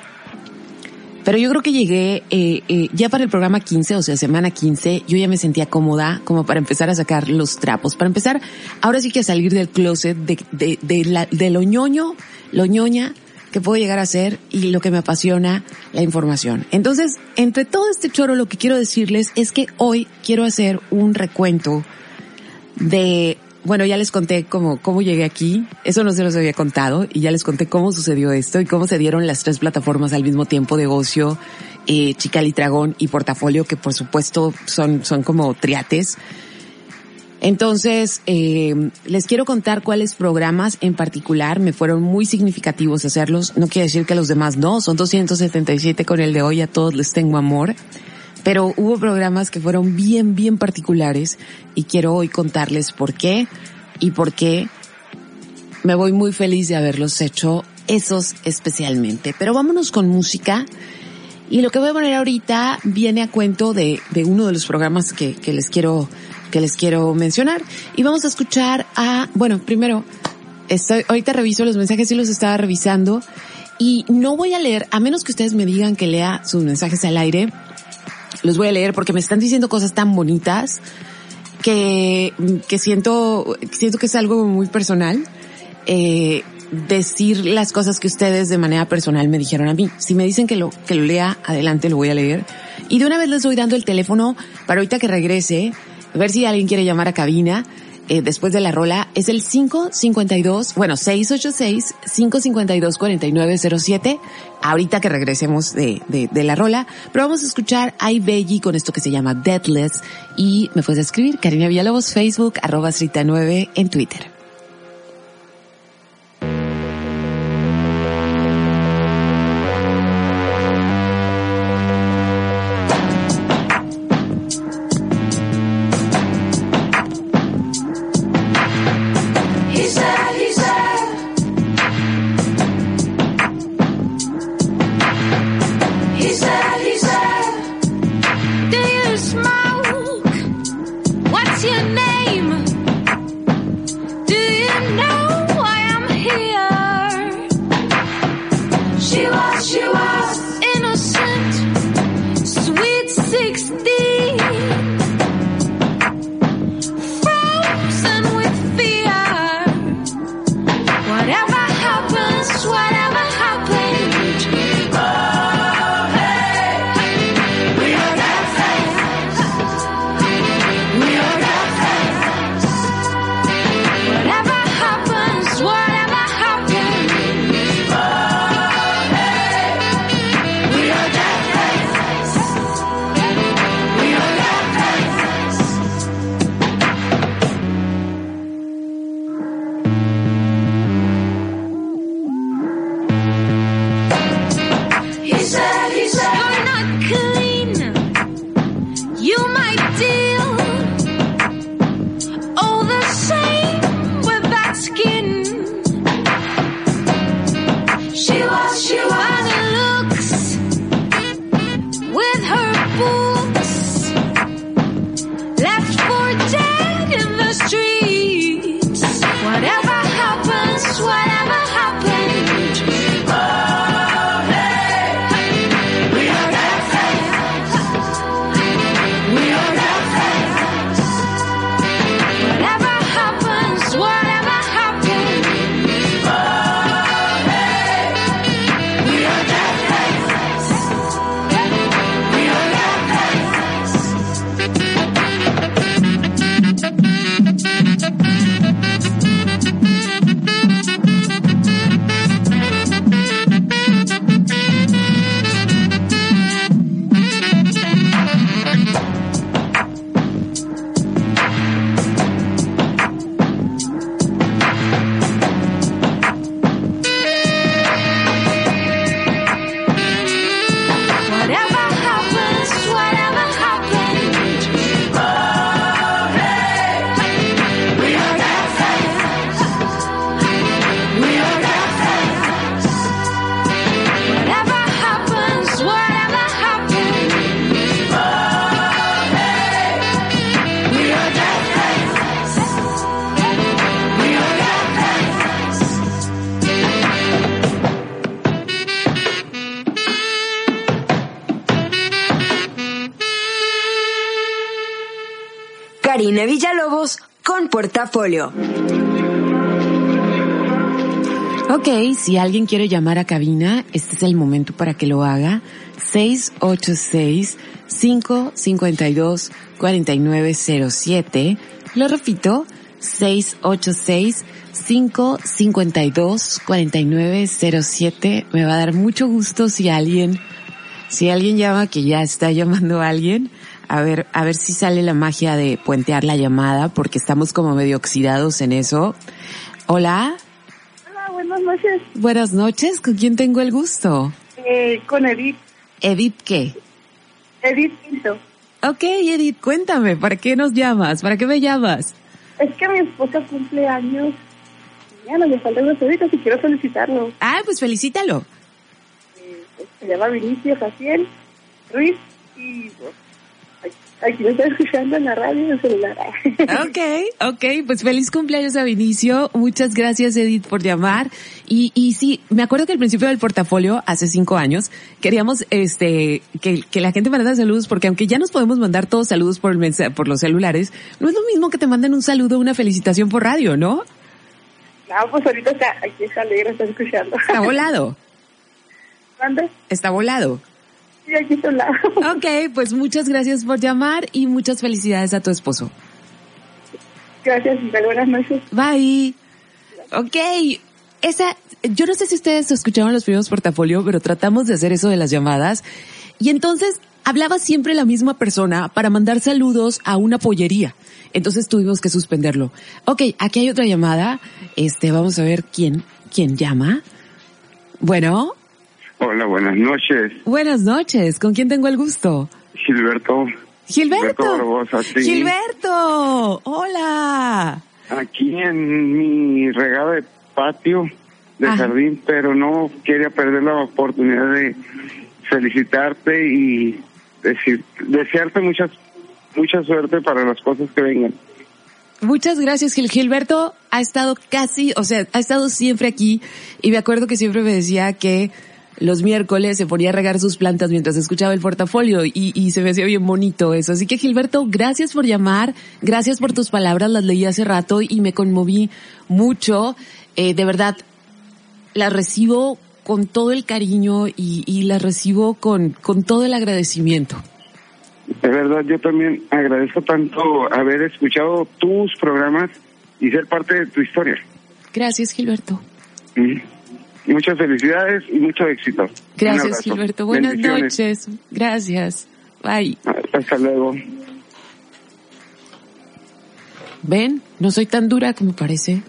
S1: Pero yo creo que llegué eh, eh, ya para el programa 15, o sea, semana 15, yo ya me sentía cómoda como para empezar a sacar los trapos. Para empezar, ahora sí que a salir del closet de, de, de, la, de lo ñoño, lo ñoña que puedo llegar a ser y lo que me apasiona, la información. Entonces, entre todo este choro, lo que quiero decirles es que hoy quiero hacer un recuento de, bueno, ya les conté cómo, cómo llegué aquí, eso no se los había contado, y ya les conté cómo sucedió esto y cómo se dieron las tres plataformas al mismo tiempo, negocio, eh, Chical y y Portafolio, que por supuesto son, son como triates. Entonces, eh, les quiero contar cuáles programas en particular me fueron muy significativos hacerlos. No quiere decir que los demás no, son 277 con el de hoy, a todos les tengo amor. Pero hubo programas que fueron bien, bien particulares y quiero hoy contarles por qué y por qué me voy muy feliz de haberlos hecho esos especialmente. Pero vámonos con música. Y lo que voy a poner ahorita viene a cuento de, uno de los programas que les quiero que les quiero mencionar. Y vamos a escuchar a, bueno, primero, estoy, ahorita reviso los mensajes y los estaba revisando. Y no voy a leer, a menos que ustedes me digan que lea sus mensajes al aire, los voy a leer porque me están diciendo cosas tan bonitas que, que siento, siento que es algo muy personal. Eh, decir las cosas que ustedes de manera personal me dijeron a mí. Si me dicen que lo, que lo lea, adelante lo voy a leer. Y de una vez les voy dando el teléfono para ahorita que regrese a ver si alguien quiere llamar a cabina. Eh, después de la rola es el 552, bueno, 686-552-4907, ahorita que regresemos de, de, de, la rola, pero vamos a escuchar a Belly con esto que se llama Deadless y me puedes escribir Karina Villalobos, Facebook, arroba 9 en Twitter.
S4: Karina Villalobos con Portafolio.
S1: Ok, si alguien quiere llamar a cabina, este es el momento para que lo haga. 686-552-4907. Lo repito, 686-552-4907. Me va a dar mucho gusto si alguien, si alguien llama que ya está llamando a alguien. A ver, a ver si sale la magia de puentear la llamada, porque estamos como medio oxidados en eso. Hola.
S5: Hola, buenas noches.
S1: Buenas noches, ¿con quién tengo el gusto?
S5: Eh, con Edith.
S1: Edith, ¿qué?
S5: Edith Pinto.
S1: Ok, Edith, cuéntame, ¿para qué nos llamas? ¿Para qué me llamas?
S5: Es que mi esposa cumple años. Ya no me faltan unas horitas y quiero felicitarlo.
S1: Ah, pues felicítalo.
S5: Eh, se llama Vinicio Jaciel Ruiz y aquí me está escuchando en la radio en el celular.
S1: Ok, ok, pues feliz cumpleaños a Vinicio. Muchas gracias, Edith, por llamar. Y, y sí, me acuerdo que al principio del portafolio, hace cinco años, queríamos este que, que la gente mandara saludos, porque aunque ya nos podemos mandar todos saludos por, el mensa- por los celulares, no es lo mismo que te manden un saludo o una felicitación por radio, ¿no?
S5: No, pues ahorita está, aquí está alegre, está escuchando.
S1: Está volado,
S5: ¿Dónde?
S1: está volado.
S5: Sí, aquí lado.
S1: Ok, pues muchas gracias por llamar y muchas felicidades a tu esposo.
S5: Gracias. Buenas noches.
S1: Bye. Ok. Esa, yo no sé si ustedes escucharon los primeros portafolio, pero tratamos de hacer eso de las llamadas. Y entonces hablaba siempre la misma persona para mandar saludos a una pollería. Entonces tuvimos que suspenderlo. Ok, aquí hay otra llamada. Este, vamos a ver quién, quién llama. Bueno,
S6: Hola, buenas noches.
S1: buenas noches. ¿Con quién tengo el gusto?
S6: Gilberto.
S1: Gilberto.
S6: Barbosa, sí.
S1: Gilberto. Hola.
S6: Aquí en mi regado de patio de
S1: Ajá.
S6: jardín, pero no quería perder la oportunidad de felicitarte y decir, desearte muchas, mucha suerte para las cosas que vengan.
S1: Muchas gracias, Gil. Gilberto ha estado casi, o sea, ha estado siempre aquí y me acuerdo que siempre me decía que los miércoles se ponía a regar sus plantas mientras escuchaba el portafolio y, y se me hacía bien bonito eso. Así que Gilberto, gracias por llamar, gracias por tus palabras, las leí hace rato y me conmoví mucho. Eh, de verdad, las recibo con todo el cariño y, y las recibo con, con todo el agradecimiento.
S6: De verdad, yo también agradezco tanto haber escuchado tus programas y ser parte de tu historia.
S1: Gracias, Gilberto.
S6: Mm. Y muchas felicidades y mucho éxito.
S1: Gracias. Gilberto. Buenas noches. Gracias. Bye.
S6: Hasta luego.
S1: ¿Ven? No soy tan dura como parece.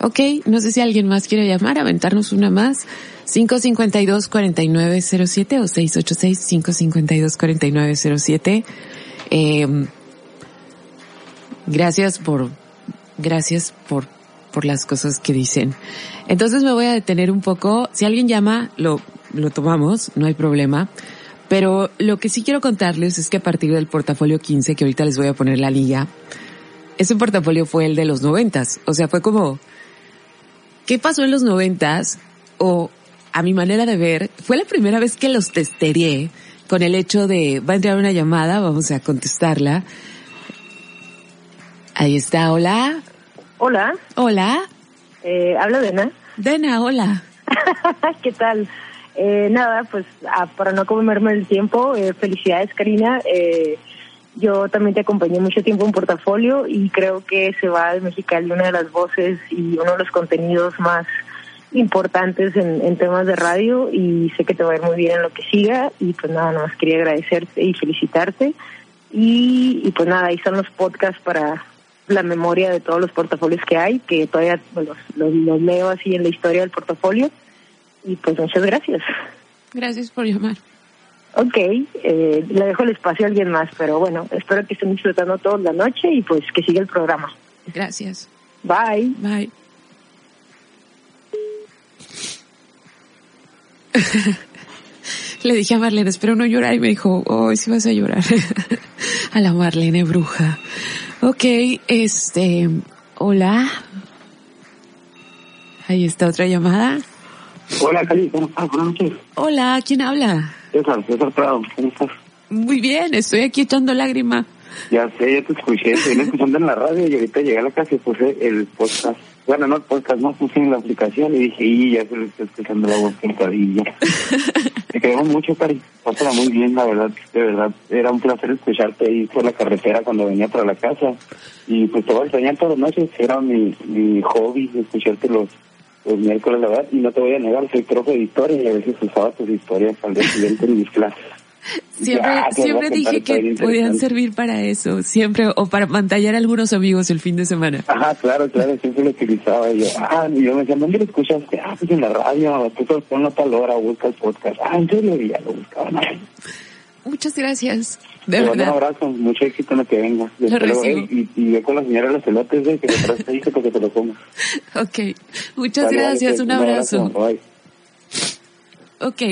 S1: Ok, no sé si alguien más quiere llamar, aventarnos una más. 552-4907 o 686-552-4907. Eh, gracias por, gracias por, por las cosas que dicen. Entonces me voy a detener un poco. Si alguien llama, lo, lo tomamos, no hay problema. Pero lo que sí quiero contarles es que a partir del portafolio 15, que ahorita les voy a poner la liga, ese portafolio fue el de los noventas. O sea, fue como, ¿qué pasó en los noventas? O, a mi manera de ver, fue la primera vez que los testeré con el hecho de, va a entrar una llamada, vamos a contestarla. Ahí está, hola.
S5: Hola,
S1: Hola.
S5: eh, habla Dena.
S1: Dena, hola.
S5: ¿Qué tal? Eh, nada, pues ah, para no comerme el tiempo, eh, felicidades Karina. Eh, yo también te acompañé mucho tiempo en portafolio y creo que se va de Mexicali una de las voces y uno de los contenidos más importantes en, en temas de radio y sé que te va a ir muy bien en lo que siga y pues nada, nada más quería agradecerte y felicitarte y, y pues nada, ahí están los podcasts para la memoria de todos los portafolios que hay, que todavía los, los, los leo así en la historia del portafolio y pues muchas gracias.
S1: Gracias por llamar.
S5: Ok, eh, le dejo el espacio a alguien más, pero bueno, espero que estén disfrutando toda la noche y pues que siga el programa.
S1: Gracias.
S5: Bye.
S1: Bye. Le dije a Marlene, espero no llorar y me dijo, oh, sí vas a llorar. a la Marlene bruja. Ok, este, hola. Ahí está otra llamada.
S7: Hola, Cali, ¿cómo estás? Buenas noches.
S1: Hola, ¿quién habla?
S7: César, César Prado, ¿cómo estás?
S1: Muy bien, estoy aquí echando lágrima.
S7: Ya sé, ya te escuché, te vine escuchando en la radio y ahorita llegué a la casa y puse el podcast. Bueno, no el podcast, no puse en la aplicación y dije, y ya se le está escuchando la voz cantadilla. Te queremos mucho, Cari. Pásala muy bien, la verdad, de verdad. Era un placer escucharte ahí por la carretera cuando venía para la casa. Y pues te voy a extrañar todas las noches. Era mi, mi hobby escucharte los, los miércoles, la verdad. Y no te voy a negar, soy profe de historia y a veces usaba tus historias al día siguiente en mis clases.
S1: Siempre,
S7: Ya,
S1: siempre dije que podían servir para eso, siempre, o para pantallar a algunos amigos el fin de semana.
S7: Ajá, claro, claro, siempre lo utilizaba. Yo, ah, y yo me decía, ¿dónde lo escuchaste? Ah, pues en la radio, tú ponlo a tal hora, busca el podcast. Ah, en serio, ya lo buscaba. ¿no?
S1: Muchas gracias, de
S7: mando un
S1: verdad.
S7: abrazo, mucho éxito en lo que venga.
S1: Lo recibo.
S7: ey, y, y ve con la señora de los elotes, eh, que te que porque te lo comas.
S1: Ok, muchas
S7: Vale, vale,
S1: gracias,
S7: pues,
S1: un abrazo.
S7: Bye.
S1: Ok,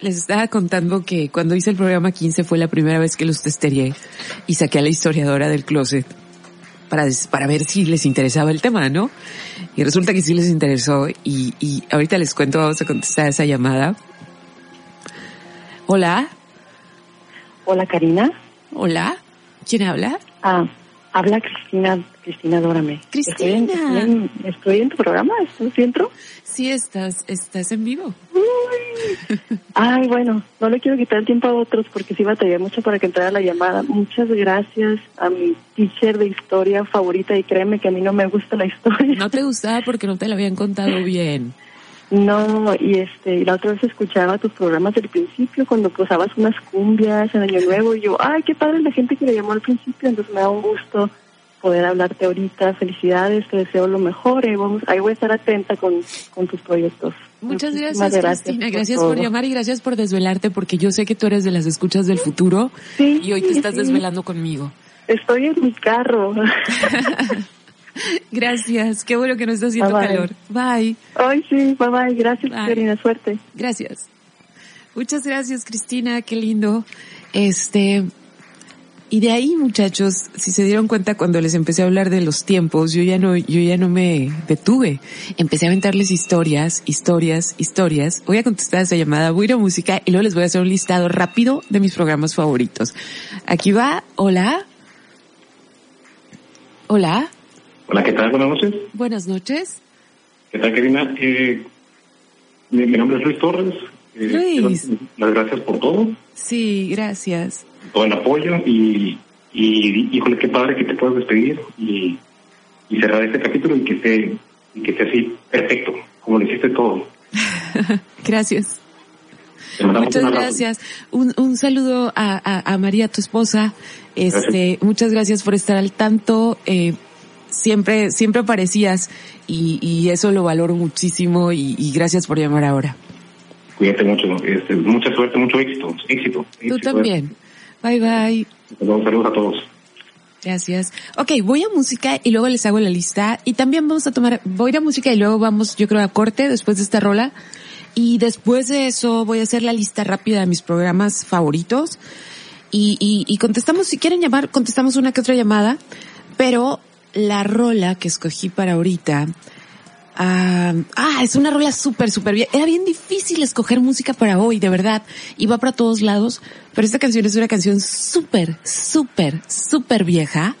S1: les estaba contando que cuando hice el programa 15 fue la primera vez que los testeé y saqué a la historiadora del closet para, para ver si les interesaba el tema, ¿no? Y resulta que sí les interesó y, y ahorita les cuento, vamos a contestar esa llamada. Hola,
S8: Hola, Karina.
S1: hola, ¿quién habla?
S8: Ah, habla Cristina, Cristina Dórame.
S1: Cristina.
S8: Estoy en, estoy tu programa, ¿estás dentro?
S1: Sí, estás, estás en vivo.
S8: Ay, bueno, no le quiero quitar el tiempo a otros porque sí batallé mucho para que entrara la llamada. Muchas gracias a mi teacher de historia favorita y créeme que a mí no me gusta la historia.
S1: No te gustaba porque no te lo habían contado bien.
S8: No, y este, y la otra vez escuchaba tus programas del principio cuando posabas unas cumbias en Año Nuevo y yo, ay, qué padre la gente que le llamó al principio, entonces me da un gusto poder hablarte ahorita. Felicidades, te deseo lo mejor y vamos, ahí voy a estar atenta con, con tus proyectos.
S1: Muchas
S8: Muchísimas
S1: gracias, Cristina. Gracias por llamar y gracias por desvelarte porque yo sé que tú eres de las escuchas del futuro
S8: Sí,
S1: y hoy te estás
S8: sí.
S1: desvelando conmigo.
S8: Estoy en mi carro.
S1: Gracias. Qué bueno que no está haciendo
S8: Bye, bye.
S1: calor. Bye.
S8: Ay, sí, bye bye. Gracias,
S1: Bye.
S8: Karina. Suerte.
S1: Gracias. Muchas gracias, Cristina. Qué lindo. Este, y de ahí, muchachos, si se dieron cuenta cuando les empecé a hablar de los tiempos, yo ya no, yo ya no me detuve. Empecé a aventarles historias, historias, historias. Voy a contestar esa llamada, voy a ir a música y luego les voy a hacer un listado rápido de mis programas favoritos. Aquí va, hola. Hola,
S9: Hola, ¿qué tal? Buenas noches.
S1: buenas noches.
S9: ¿Qué tal, Karina? Eh, mi, mi nombre es Luis Torres. Eh,
S1: Luis.
S9: Las gracias por todo,
S1: Sí, gracias.
S9: todo el apoyo y, y híjole, qué padre que te puedas despedir y, y cerrar este capítulo y que esté, y que esté así perfecto, como lo hiciste todo.
S1: Gracias. Muchas gracias. Un, un saludo a, a, a María, tu esposa. Este, muchas gracias por estar al tanto. Eh, siempre, siempre aparecías y, y eso lo valoro muchísimo y, y gracias por llamar ahora.
S9: Cuídate mucho, este, mucha suerte, mucho éxito. Éxito.
S1: Tú también. Bye bye.
S9: Saludos, saludos a todos.
S1: Gracias. Ok, voy a música y luego les hago la lista. Y también vamos a tomar, voy a ir a música y luego vamos, yo creo, a corte después de esta rola. Y después de eso voy a hacer la lista rápida de mis programas favoritos. Y, y, y contestamos, si quieren llamar, contestamos una que otra llamada. Pero la rola que escogí para ahorita, ah, ah, es una rola súper, súper bien. Era bien difícil escoger música para hoy, de verdad. Iba para todos lados, pero esta canción es una canción súper, súper, súper vieja.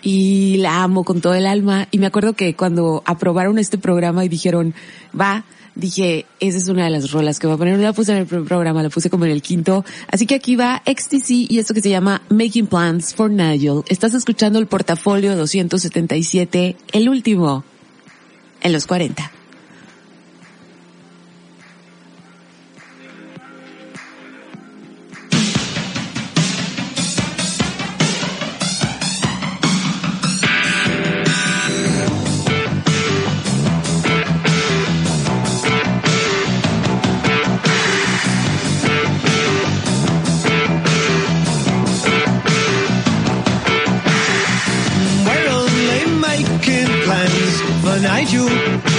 S1: Y la amo con todo el alma. Y me acuerdo que cuando aprobaron este programa y dijeron, va, dije, esa es una de las rolas que voy a poner. No la puse en el primer programa, la puse como en el quinto. Así que aquí va XTC y esto que se llama Making Plans for Nigel. Estás escuchando el portafolio 277, el último, en los 40.
S10: inside you.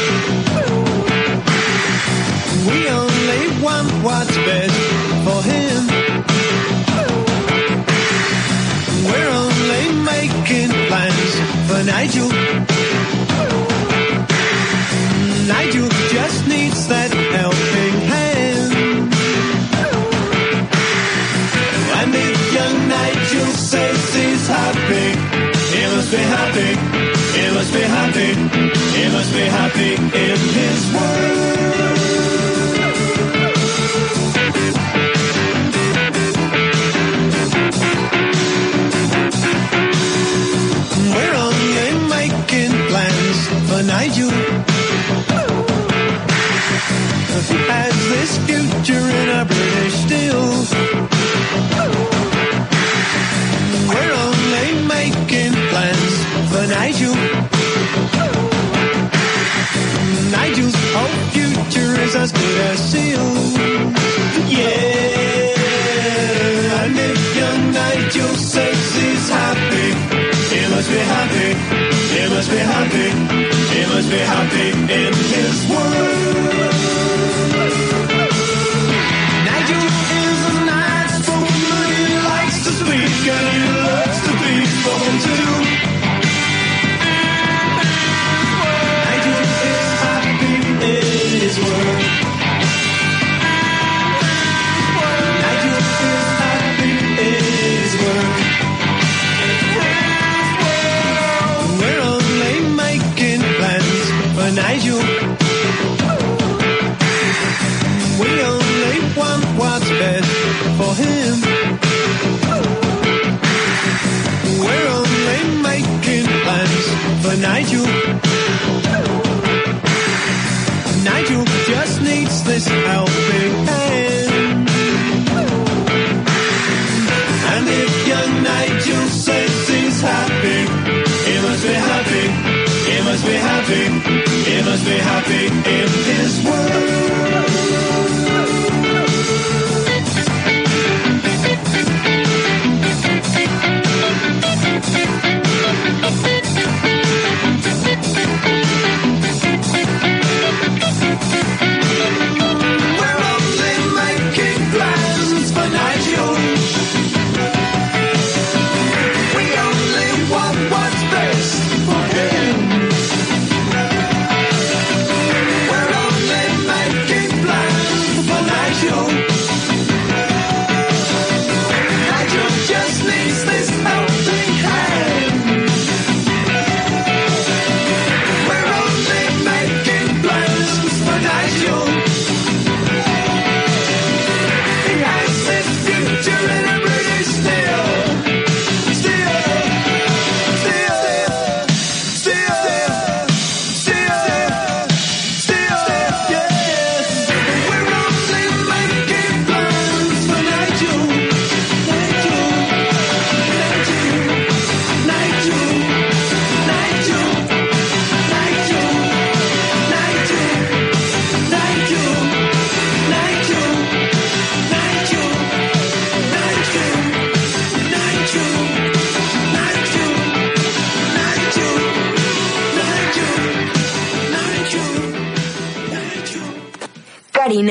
S10: you. Nigel's whole future is as good as sealed. Yeah, and if your Nigel says he's happy, he must be happy. He must be happy. He must be happy in his world. Nigel is a nice woman he likes to speak and he. For Nigel. Nigel just needs this helping hand. And if young Nigel says he's happy, he must be happy, he must be happy, he must be happy in his world.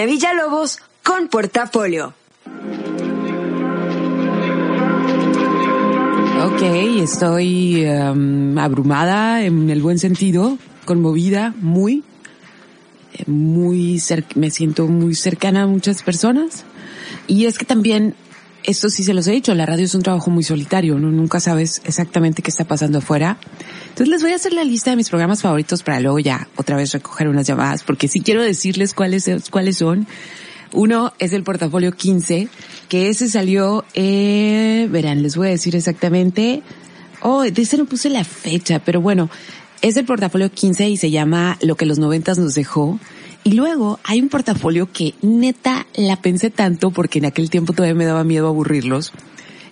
S4: Villalobos con Portafolio.
S1: Ok, estoy em, abrumada en el buen sentido, conmovida, muy, eh, muy me siento muy cercana a muchas personas. Y es que también, esto sí se los he dicho, la radio es un trabajo muy solitario, ¿no? Nunca sabes exactamente qué está pasando afuera. Entonces les voy a hacer la lista de mis programas favoritos para luego ya otra vez recoger unas llamadas, porque sí quiero decirles cuáles, cuáles son. Uno es el portafolio 15, que ese salió, eh, verán, les voy a decir exactamente. Oh, de ese no puse la fecha, pero bueno, es el portafolio 15 y se llama Lo que los noventas nos dejó. Y luego hay un portafolio que neta la pensé tanto porque en aquel tiempo todavía me daba miedo aburrirlos.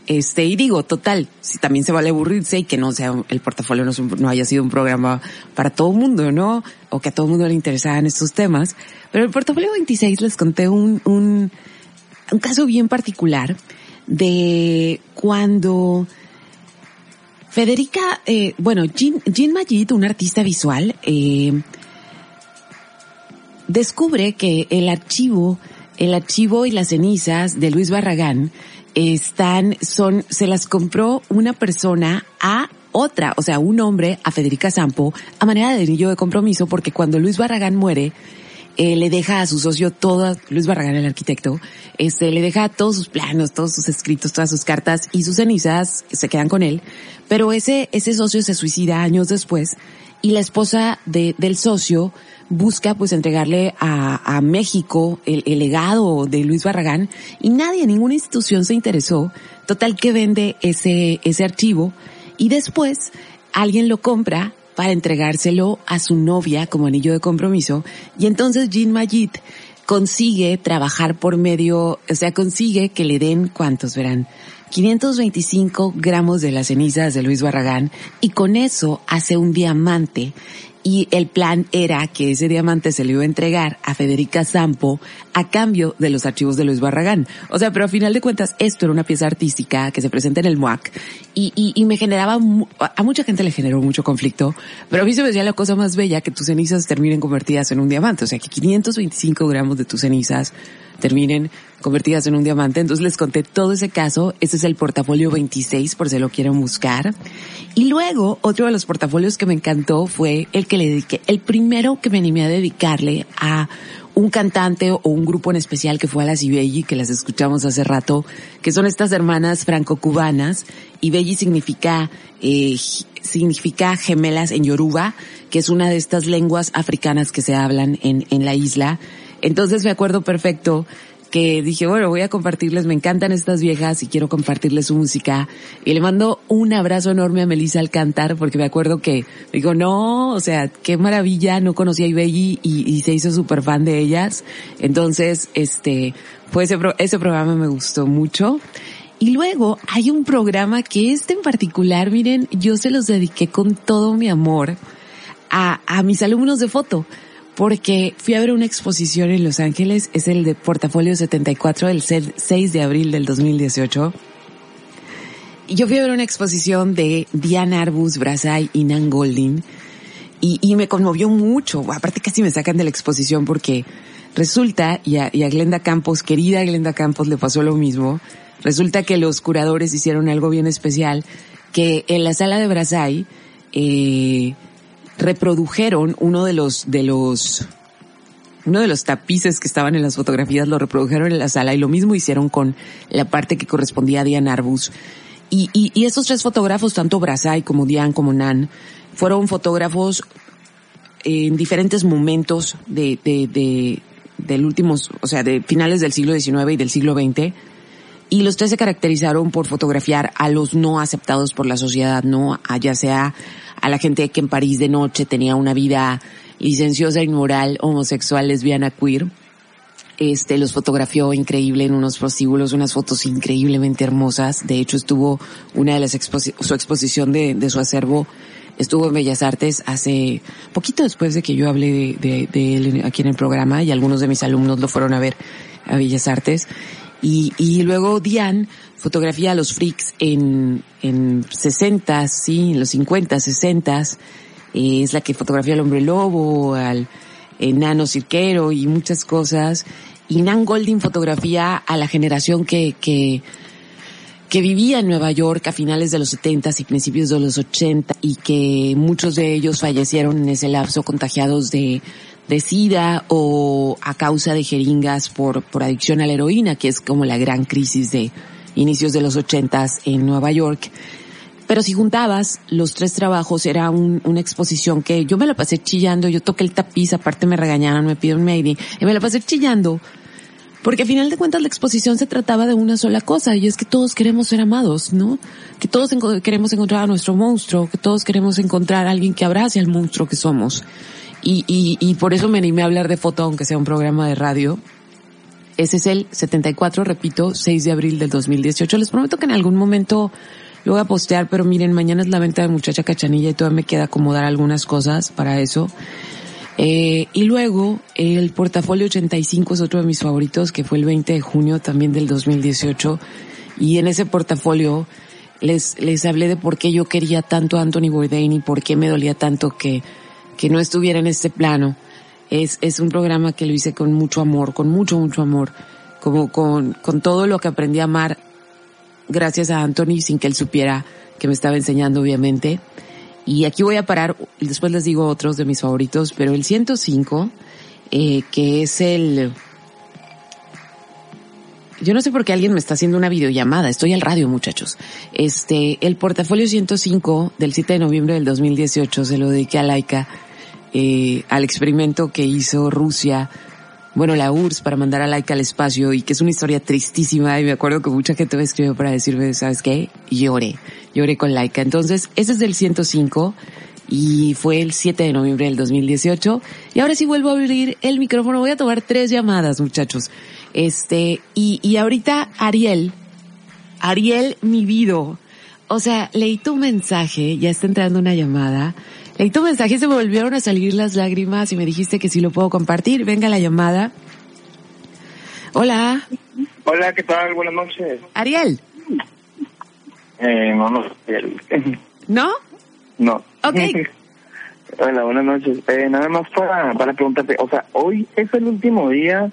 S1: Este, y digo, total, si también se vale aburrirse y que no sea, el portafolio no, no haya sido un programa para todo el mundo, ¿no? O que a todo el mundo le interesaran estos temas. Pero el portafolio 26 les conté un, un, un caso bien particular de cuando Federica, eh, bueno, Jean, Jean Magid, una artista visual, eh, descubre que el archivo, el archivo y las cenizas de Luis Barragán están, son, se las compró una persona a otra, o sea, un hombre a Federica Sampo a manera de anillo de compromiso porque cuando Luis Barragán muere, eh, le deja a su socio todas, Luis Barragán, el arquitecto, este, le deja todos sus planos, todos sus escritos, todas sus cartas y sus cenizas se quedan con él. Pero ese, ese socio se suicida años después y la esposa de, del socio busca pues entregarle a, México el, legado de Luis Barragán y nadie, ninguna institución se interesó. Total que vende ese, ese archivo y después alguien lo compra para entregárselo a su novia como anillo de compromiso y entonces Jean Magid consigue trabajar por medio, o sea, consigue que le den, ¿cuántos verán? 525 gramos de las cenizas de Luis Barragán y con eso hace un diamante y el plan era que ese diamante se le iba a entregar a Federica Sampo a cambio de los archivos de Luis Barragán. O sea, pero a final de cuentas esto era una pieza artística que se presenta en el MUAC y, y, y me generaba, a mucha gente le generó mucho conflicto, pero a mí se me decía la cosa más bella que tus cenizas terminen convertidas en un diamante. O sea, que 525 gramos de tus cenizas terminen convertidas en un diamante. Entonces les conté todo ese caso. Ese es el portafolio 26 por si lo quieren buscar. Y luego otro de los portafolios que me encantó fue el que le dediqué, el primero que me animé a dedicarle a un cantante o un grupo en especial que fue a las Ibelli, que las escuchamos hace rato, que son estas hermanas franco-cubanas. Ibelli significa, eh, significa gemelas en Yoruba, que es una de estas lenguas africanas que se hablan en, en la isla. Entonces me acuerdo perfecto que dije, bueno, voy a compartirles, me encantan estas viejas y quiero compartirles su música. Y le mando un abrazo enorme a Melissa al cantar, porque me acuerdo que digo, no, o sea, qué maravilla, no conocía a Ibelli y, se hizo súper fan de ellas. Entonces, este, fue ese, ese programa me gustó mucho. Y luego hay un programa que este en particular, miren, yo se los dediqué con todo mi amor a, a mis alumnos de foto porque fui a ver una exposición en Los Ángeles, es el de Portafolio 74 del 6 de abril del 2018. Y yo fui a ver una exposición de Diane Arbus, Brazay y Nan Goldin y, me conmovió mucho. Aparte casi me sacan de la exposición porque resulta, y a, y a Glenda Campos, querida Glenda Campos, le pasó lo mismo. Resulta que los curadores hicieron algo bien especial, que en la sala de Brazay, eh, reprodujeron uno de los, de los, uno de los tapices que estaban en las fotografías, lo reprodujeron en la sala y lo mismo hicieron con la parte que correspondía a Diane Arbus. Y, y, y tres fotógrafos, tanto Brazay como Diane como Nan, fueron fotógrafos en diferentes momentos de, de, de, del últimos, o sea, de finales del siglo XIX y del siglo XX. Y los tres se caracterizaron por fotografiar a los no aceptados por la sociedad, ¿no? A ya sea a la gente que en París de noche tenía una vida licenciosa, inmoral, homosexual, lesbiana, queer. Este, los fotografió increíble en unos prostíbulos, unas fotos increíblemente hermosas. De hecho, estuvo una de las exposi su exposición de, de, su acervo estuvo en Bellas Artes hace poquito después de que yo hablé de, de, de él aquí en el programa y algunos de mis alumnos lo fueron a ver a Bellas Artes. Y, y luego Diane fotografía a los freaks en, en 60, sí, en los 50, 60, eh, es la que fotografía al hombre lobo, al enano cirquero y muchas cosas. Y Nan Golding fotografía a la generación que, que, que vivía en Nueva York a finales de los 70 y principios de los 80 y que muchos de ellos fallecieron en ese lapso contagiados de, de SIDA o a causa de jeringas por, por adicción a la heroína, que es como la gran crisis de inicios de los ochentas en Nueva York. Pero si juntabas los tres trabajos, era un, una exposición que yo me la pasé chillando, yo toqué el tapiz, aparte me regañaron, me pidieron maybe, y me la pasé chillando. Porque al final de cuentas la exposición se trataba de una sola cosa, y es que todos queremos ser amados, ¿no? Que todos queremos encontrar a nuestro monstruo, que todos queremos encontrar a alguien que abrace al monstruo que somos. Y, y, y por eso me animé a hablar de foto, aunque sea un programa de radio. Ese es el 74, repito, 6 de abril del 2018. Les prometo que en algún momento lo voy a postear, pero miren, mañana es la venta de muchacha cachanilla y todavía me queda acomodar algunas cosas para eso. Eh, y luego el portafolio 85 es otro de mis favoritos, que fue el 20 de junio también del 2018. Y en ese portafolio les, les hablé de por qué yo quería tanto a Anthony Bourdain y por qué me dolía tanto que, que no estuviera en este plano. Es, es un programa que lo hice con mucho amor, con mucho, mucho amor, como con, con todo lo que aprendí a amar gracias a Anthony sin que él supiera que me estaba enseñando obviamente. Y aquí voy a parar, después les digo otros de mis favoritos, pero el 105, eh, que es el... Yo no sé por qué alguien me está haciendo una videollamada, estoy al radio muchachos. Este, el portafolio 105 del 7 de noviembre del 2018 se lo dediqué a Laika eh, al experimento que hizo Rusia, bueno, la URSS para mandar a Laika al espacio y que es una historia tristísima y me acuerdo que mucha gente me escribió para decirme, ¿sabes qué? Lloré, lloré con Laika. Entonces, ese es del 105 y fue el 7 de noviembre del 2018 y ahora sí vuelvo a abrir el micrófono, voy a tomar tres llamadas muchachos. Este, y, y ahorita Ariel, Ariel mi vida, o sea, leí tu mensaje, ya está entrando una llamada Leí tu mensaje, se me volvieron a salir las lágrimas y me dijiste que si lo puedo compartir. Venga la llamada. Hola.
S11: Hola, ¿qué tal? Buenas noches.
S1: Ariel.
S11: Eh, no, no.
S1: ¿No?
S11: No.
S1: Ok.
S11: Hola, buenas noches. Eh, nada más para, para preguntarte, o sea, hoy es el último día,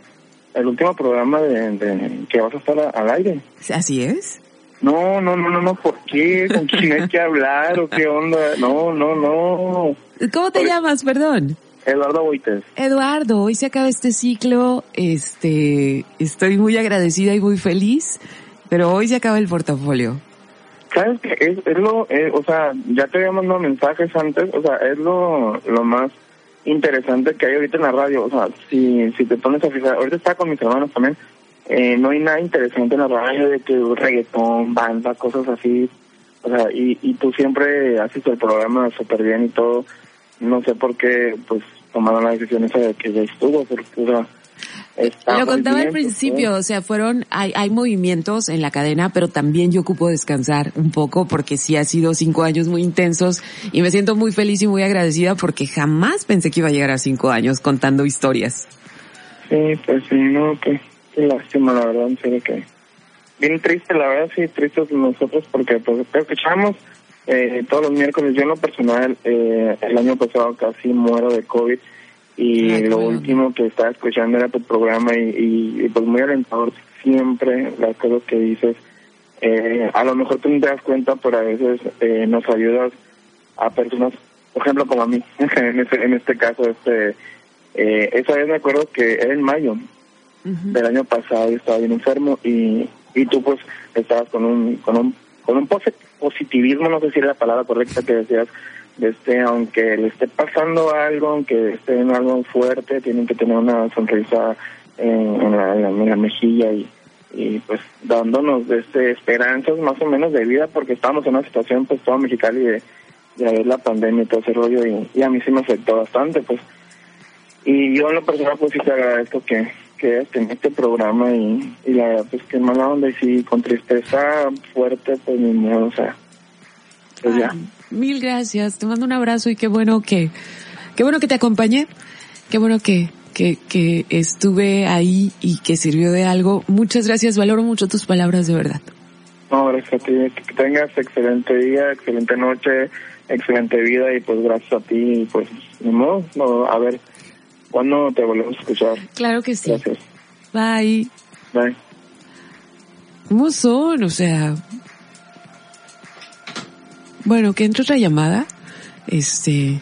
S11: el último programa de, de que vas a estar a- al aire.
S1: Así es.
S11: No, no, no, no, no, ¿por qué? ¿Con quién hay que hablar o qué onda? No, no, no.
S1: ¿Cómo te
S11: Oye.
S1: llamas? Perdón.
S11: Eduardo Boites.
S1: Eduardo, hoy se acaba este ciclo. Este, estoy muy agradecida y muy feliz, pero hoy se acaba el portafolio.
S11: ¿Sabes qué? Es, es lo, eh, o sea, ya te había mandado mensajes antes, o sea, es lo, lo más interesante que hay ahorita en la radio, o sea, si, si te pones a fijar, ahorita está con mis hermanos también, eh, no hay nada interesante en la radio de que reggaetón, banda, cosas así, o sea, y, y tú siempre haces el programa súper bien y todo, no sé por qué, pues, tomaron la decisión esa de que ya estuvo, porque, o sea, está
S1: Lo contaba
S11: bien,
S1: al principio, o sea, fueron, hay, hay movimientos en la cadena, pero también yo ocupo descansar un poco porque sí ha sido cinco años muy intensos y me siento muy feliz y muy agradecida porque jamás pensé que iba a llegar a cinco años contando historias.
S11: Sí, pues sí, no, qué, qué lástima, la verdad, en serio que... Bien triste, la verdad, sí, tristes nosotros porque pues escuchamos eh, todos los miércoles. Yo en lo personal, eh, el año pasado casi muero de COVID y
S1: Ay, qué
S11: lo
S1: bueno.
S11: último que estaba escuchando era tu programa y, y, y, pues muy alentador siempre las cosas que dices. Eh, a lo mejor tú no te das cuenta, pero a veces eh, nos ayudas a personas, por ejemplo, como a mí, en este, en este caso, este, eh, esa vez me acuerdo que era en mayo del año pasado, yo estaba bien enfermo y, y tú pues estabas con un, con un, con un posi- positivismo, no sé si era la palabra correcta que decías, de este, aunque le esté pasando algo, aunque esté en algo fuerte, tienen que tener una sonrisa en, la, en la- mejilla y, y pues dándonos este, esperanzas más o menos de vida porque estábamos en una situación pues toda Mexicali de, de ver la pandemia y todo ese rollo y, y a mí sí me afectó bastante pues. Y yo en lo personal pues sí te agradezco que, que tenido este programa y, y la verdad pues que mala onda y sí con tristeza fuerte pues ni modo o sea pues ya
S1: mil gracias, te mando un abrazo y qué bueno que, qué bueno que te acompañé, qué bueno que, que, que estuve ahí y que sirvió de algo. Muchas gracias, valoro mucho tus palabras de verdad.
S11: no gracias a ti que tengas excelente día excelente noche excelente vida y pues gracias a ti y pues ni modo no, a ver cuándo te volvemos a escuchar
S1: Claro que sí.
S11: gracias
S1: Bye.
S11: bye
S1: ¿Cómo son? O sea. Bueno, que entre otra llamada. Este.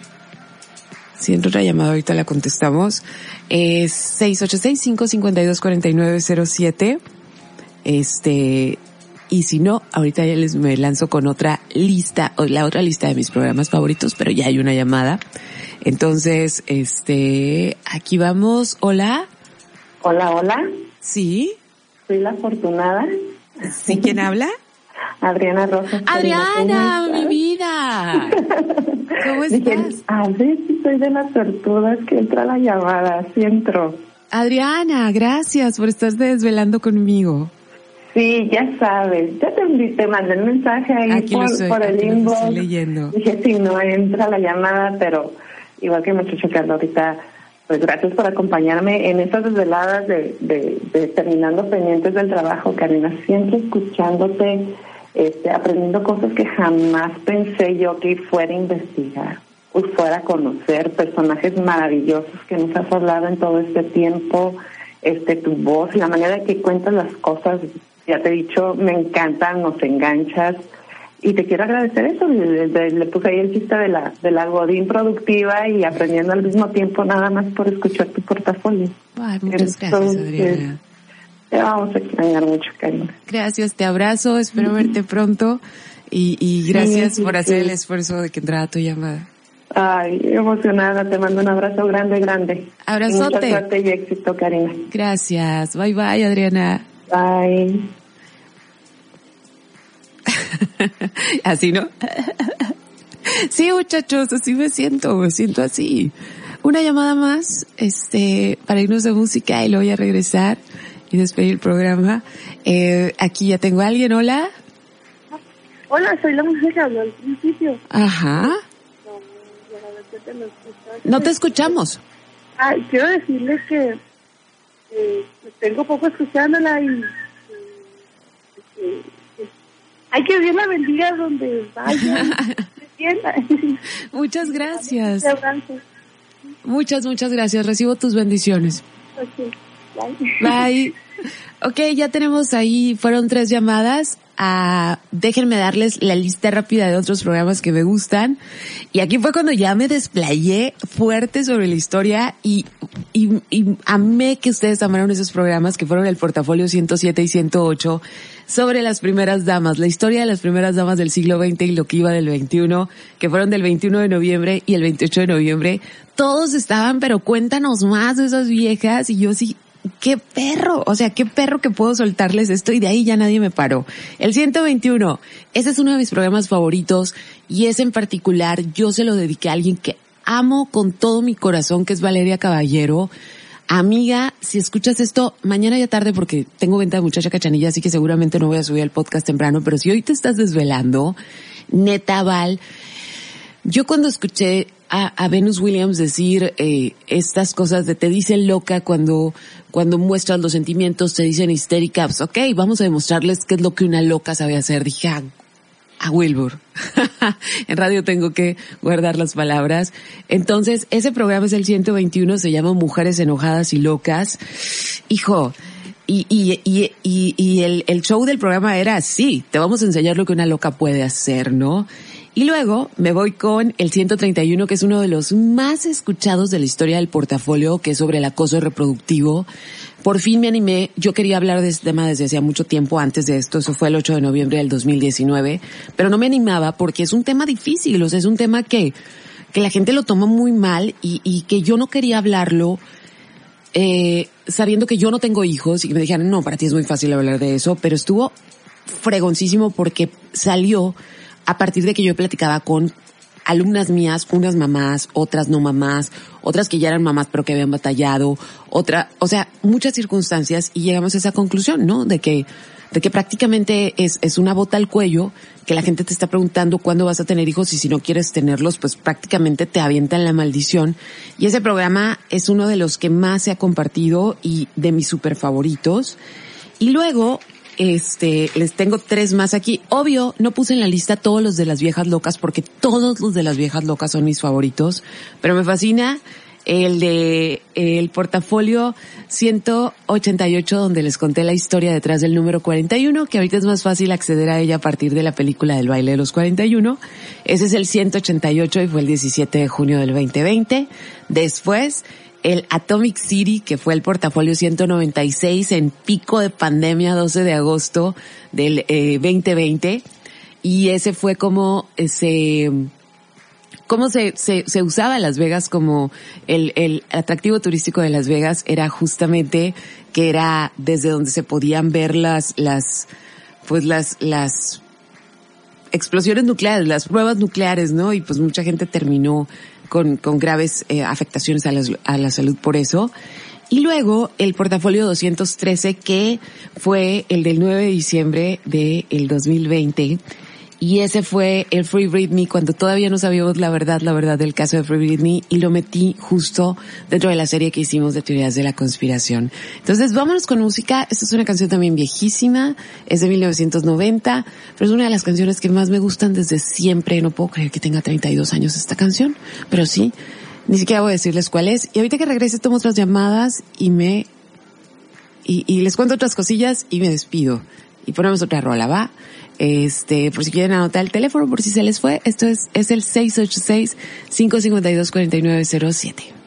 S1: Si entra otra llamada, ahorita la contestamos. Es 686-552-4907. Este. Y si no, ahorita ya les me lanzo con otra lista, o la otra lista de mis programas favoritos, pero ya hay una llamada. Entonces, este, aquí vamos. Hola.
S12: Hola, hola.
S1: Sí.
S12: Soy la afortunada.
S1: ¿Sí? ¿Quién habla?
S12: Adriana Rosa.
S1: Adriana, mi vida. ¿Cómo
S12: Dije,
S1: estás?
S12: a ver si soy de las tortugas que entra la llamada. Sí entró.
S1: Adriana, gracias por estar desvelando conmigo.
S12: Sí, ya sabes. Ya te, te mandé el mensaje ahí
S1: Aquí
S12: por, el inbox. Dije, si no entra la llamada, pero igual que muchacho anda ahorita, pues gracias por acompañarme en estas desveladas de, de, de terminando pendientes del trabajo, Karina. Siempre escuchándote, este, aprendiendo cosas que jamás pensé yo que fuera a investigar o fuera a conocer, personajes maravillosos que nos has hablado en todo este tiempo, este, tu voz, la manera que cuentas las cosas, ya te he dicho, me encantan, nos enganchas. Y te quiero agradecer eso, le, le- le puse ahí el chiste de la, de la godín productiva y aprendiendo al mismo tiempo nada más por escuchar tu portafolio.
S1: Ay, muchas gracias, Adriana.
S12: Te vamos a extrañar mucho, Karina.
S1: Gracias, te abrazo, espero verte pronto y, y gracias
S12: Sí,
S1: por hacer
S12: sí.
S1: el esfuerzo de que entrara tu llamada.
S12: Ay, emocionada, te mando un abrazo grande, grande.
S1: Abrazote.
S12: Mucha suerte y éxito, Karina.
S1: Gracias, bye bye, Adriana.
S12: Bye.
S1: así, ¿no? sí, muchachos, así me siento, me siento así. Una llamada más, este, para irnos de música y luego ya regresar y despedir el programa. Eh, aquí ya tengo a alguien, hola.
S13: Hola, soy la mujer que habló al principio.
S1: Ajá. No te escuchamos.
S13: Ah, quiero decirles que eh, tengo poco escuchándola y eh, hay que Dios la bendiga donde vaya.
S1: Muchas gracias. Muchas, muchas gracias. Recibo tus bendiciones.
S13: Bye.
S1: Bye. Ok, ya tenemos ahí, fueron tres llamadas. Ah, déjenme darles la lista rápida de otros programas que me gustan. Y aquí fue cuando ya me desplayé fuerte sobre la historia y, y, y amé que ustedes amaron esos programas que fueron el portafolio 107 y 108 sobre las primeras damas, la historia de las primeras damas del siglo XX y lo que iba del 21, que fueron del 21 de noviembre y el 28 de noviembre. Todos estaban, pero cuéntanos más de esas viejas y yo sí, qué perro, o sea, qué perro que puedo soltarles esto y de ahí ya nadie me paró. El 121, ese es uno de mis programas favoritos y ese en particular yo se lo dediqué a alguien que amo con todo mi corazón, que es Valeria Caballero. Amiga, si escuchas esto, mañana ya tarde porque tengo venta de muchacha cachanilla, así que seguramente no voy a subir el podcast temprano, pero si hoy te estás desvelando, neta Val, yo cuando escuché a, a Venus Williams decir eh, estas cosas de te dicen loca cuando, cuando muestras los sentimientos, te dicen histérica, pues ok, vamos a demostrarles qué es lo que una loca sabe hacer. Dije, ah, a Wilbur. en radio tengo que guardar las palabras. Entonces, ese programa es el 121, se llama Mujeres Enojadas y Locas. Hijo, y, y, y, y, y el, el show del programa era así, te vamos a enseñar lo que una loca puede hacer, ¿no? Y luego me voy con el 131, que es uno de los más escuchados de la historia del portafolio, que es sobre el acoso reproductivo. Por fin me animé, yo quería hablar de este tema desde hacía mucho tiempo antes de esto, eso fue el 8 de noviembre del 2019, pero no me animaba porque es un tema difícil, o sea, es un tema que, que la gente lo toma muy mal y, y que yo no quería hablarlo eh, sabiendo que yo no tengo hijos y que me dijeron, no, para ti es muy fácil hablar de eso, pero estuvo fregoncísimo porque salió a partir de que yo platicaba con alumnas mías, unas mamás, otras no mamás, otras que ya eran mamás pero que habían batallado, otra, o sea, muchas circunstancias y llegamos a esa conclusión, ¿no? De que, de que prácticamente es, es una bota al cuello, que la gente te está preguntando cuándo vas a tener hijos y si no quieres tenerlos, pues prácticamente te avientan la maldición. Y ese programa es uno de los que más se ha compartido y de mis super favoritos. Y luego, este, les tengo tres más aquí. Obvio, no puse en la lista todos los de las viejas locas porque todos los de las viejas locas son mis favoritos, pero me fascina el de el portafolio 188 donde les conté la historia detrás del número 41, que ahorita es más fácil acceder a ella a partir de la película del baile de los 41. Ese es el 188 y fue el 17 de junio del 2020. Después, el Atomic City, que fue el portafolio 196 en pico de pandemia 12 de agosto del eh, 2020. Y ese fue como ese, cómo se, se, se usaba Las Vegas como el, el atractivo turístico de Las Vegas era justamente que era desde donde se podían ver las, las, pues las, las explosiones nucleares, las pruebas nucleares, ¿no? Y pues mucha gente terminó con, con graves eh, afectaciones a la, a la salud por eso. Y luego el portafolio 213 que fue el del 9 de diciembre del 2020 y ese fue el Free Britney cuando todavía no sabíamos la verdad, la verdad del caso de Free Britney y lo metí justo dentro de la serie que hicimos de teorías de la conspiración. Entonces vámonos con música. Esta es una canción también viejísima, es de 1990, pero es una de las canciones que más me gustan desde siempre. No puedo creer que tenga 32 años esta canción, pero sí, ni siquiera voy a decirles cuál es. Y ahorita que regrese tomo otras llamadas y me, y, y les cuento otras cosillas y me despido. Y ponemos otra rola, ¿va? Este, por si quieren anotar el teléfono, por si se les fue, esto es, es el 686-552-4907.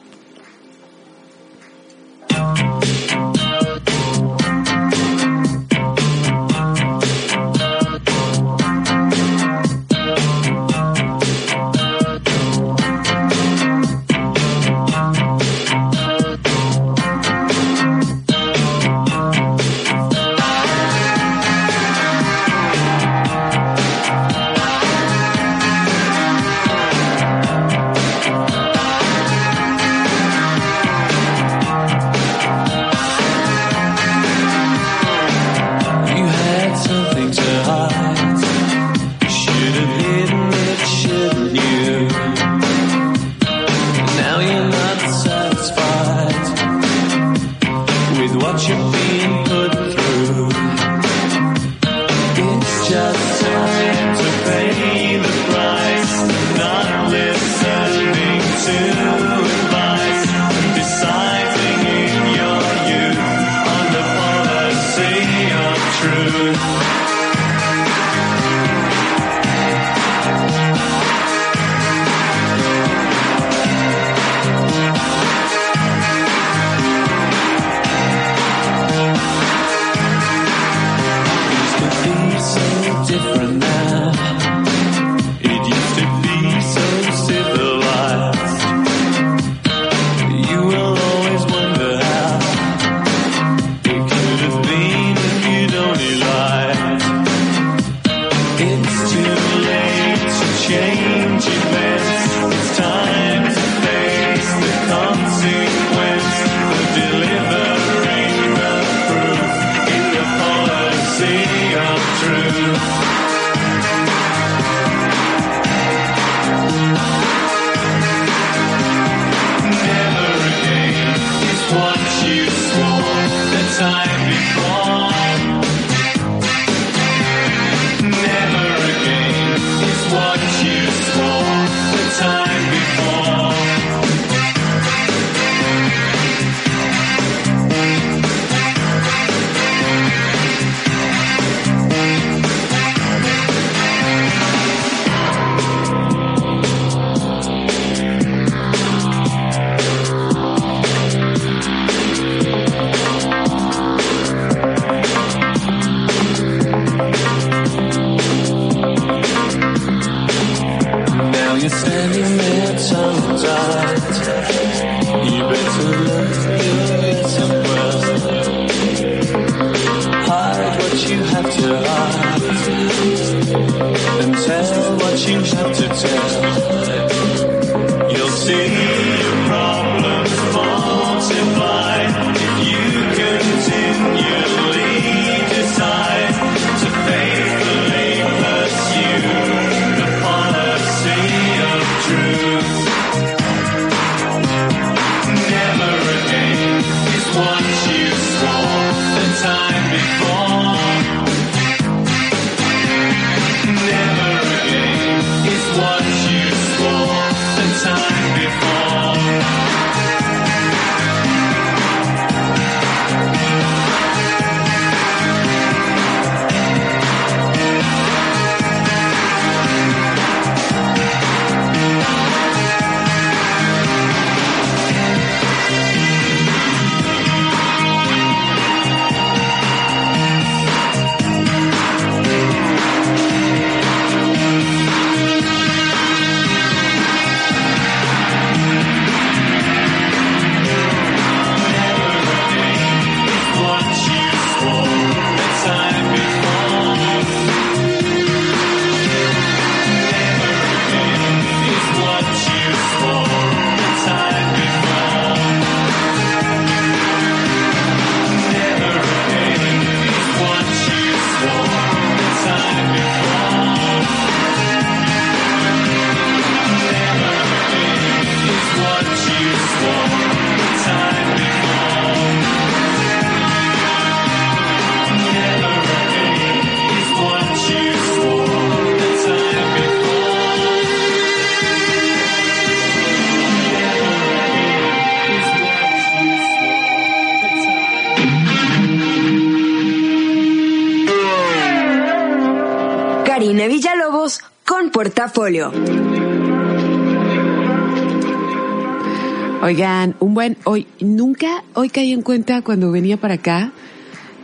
S1: Oigan, un buen, hoy, nunca, hoy caí en cuenta cuando venía para acá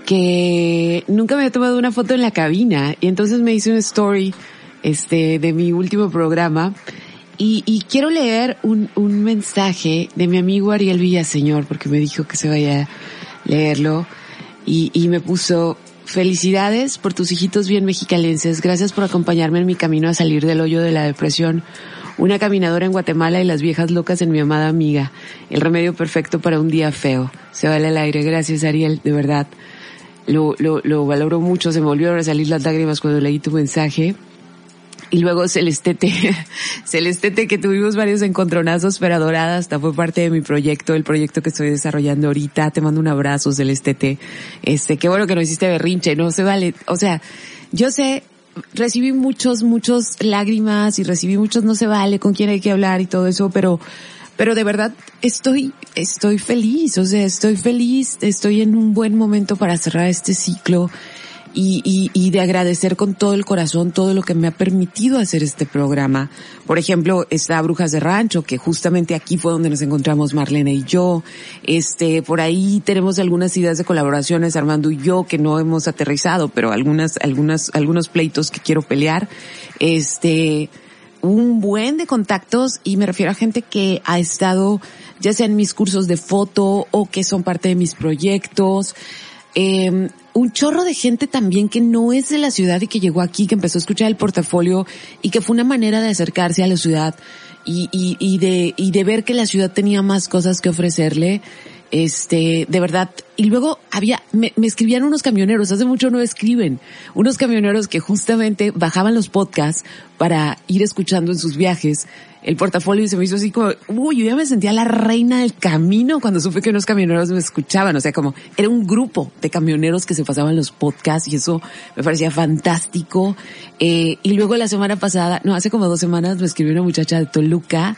S1: que nunca me había tomado una foto en la cabina. Y entonces me hice una story, este, de mi último programa. Y, quiero leer un, un mensaje de mi amigo Ariel Villaseñor porque me dijo que se vaya a leerlo. Y me puso, felicidades por tus hijitos bien mexicalenses, gracias por acompañarme en mi camino a salir del hoyo de la depresión una caminadora en Guatemala y las viejas locas en mi amada amiga. El remedio perfecto para un día feo. Se vale al aire. Gracias, Ariel, de verdad. Lo, lo, lo valoro mucho. Se me volvieron a salir las lágrimas cuando leí tu mensaje. Y luego Celestete, Celestete que tuvimos varios encontronazos, pero adorada, hasta fue parte de mi proyecto, el proyecto que estoy desarrollando ahorita. Te mando un abrazo, Celestete. Este, qué bueno que no hiciste berrinche, no se vale. O sea, yo sé, recibí muchos, muchos lágrimas y recibí muchos no se vale con quién hay que hablar y todo eso, pero, pero de verdad estoy, estoy feliz, o sea, estoy feliz, estoy en un buen momento para cerrar este ciclo y, y, y, de agradecer con todo el corazón todo lo que me ha permitido hacer este programa. Por ejemplo, está Brujas de Rancho, que justamente aquí fue donde nos encontramos Marlene y yo. Este, por ahí tenemos algunas ideas de colaboraciones, Armando y yo, que no hemos aterrizado, pero algunas, algunas, algunos pleitos que quiero pelear. Este, un buen de contactos y me refiero a gente que ha estado ya sea en mis cursos de foto o que son parte de mis proyectos. Eh, un chorro de gente también que no es de la ciudad y que llegó aquí, que empezó a escuchar el portafolio y que fue una manera de acercarse a la ciudad y, y, y de, y de ver que la ciudad tenía más cosas que ofrecerle. Este, de verdad. Y luego había, me, me escribían unos camioneros, hace mucho no escriben, unos camioneros que justamente bajaban los podcasts para ir escuchando en sus viajes el portafolio y se me hizo así como, uy, yo ya me sentía la reina del camino cuando supe que unos camioneros me escuchaban. O sea, como era un grupo de camioneros que se pasaban los podcasts y eso me parecía fantástico. Eh, y luego la semana pasada, no, hace como dos semanas me escribió una muchacha de Toluca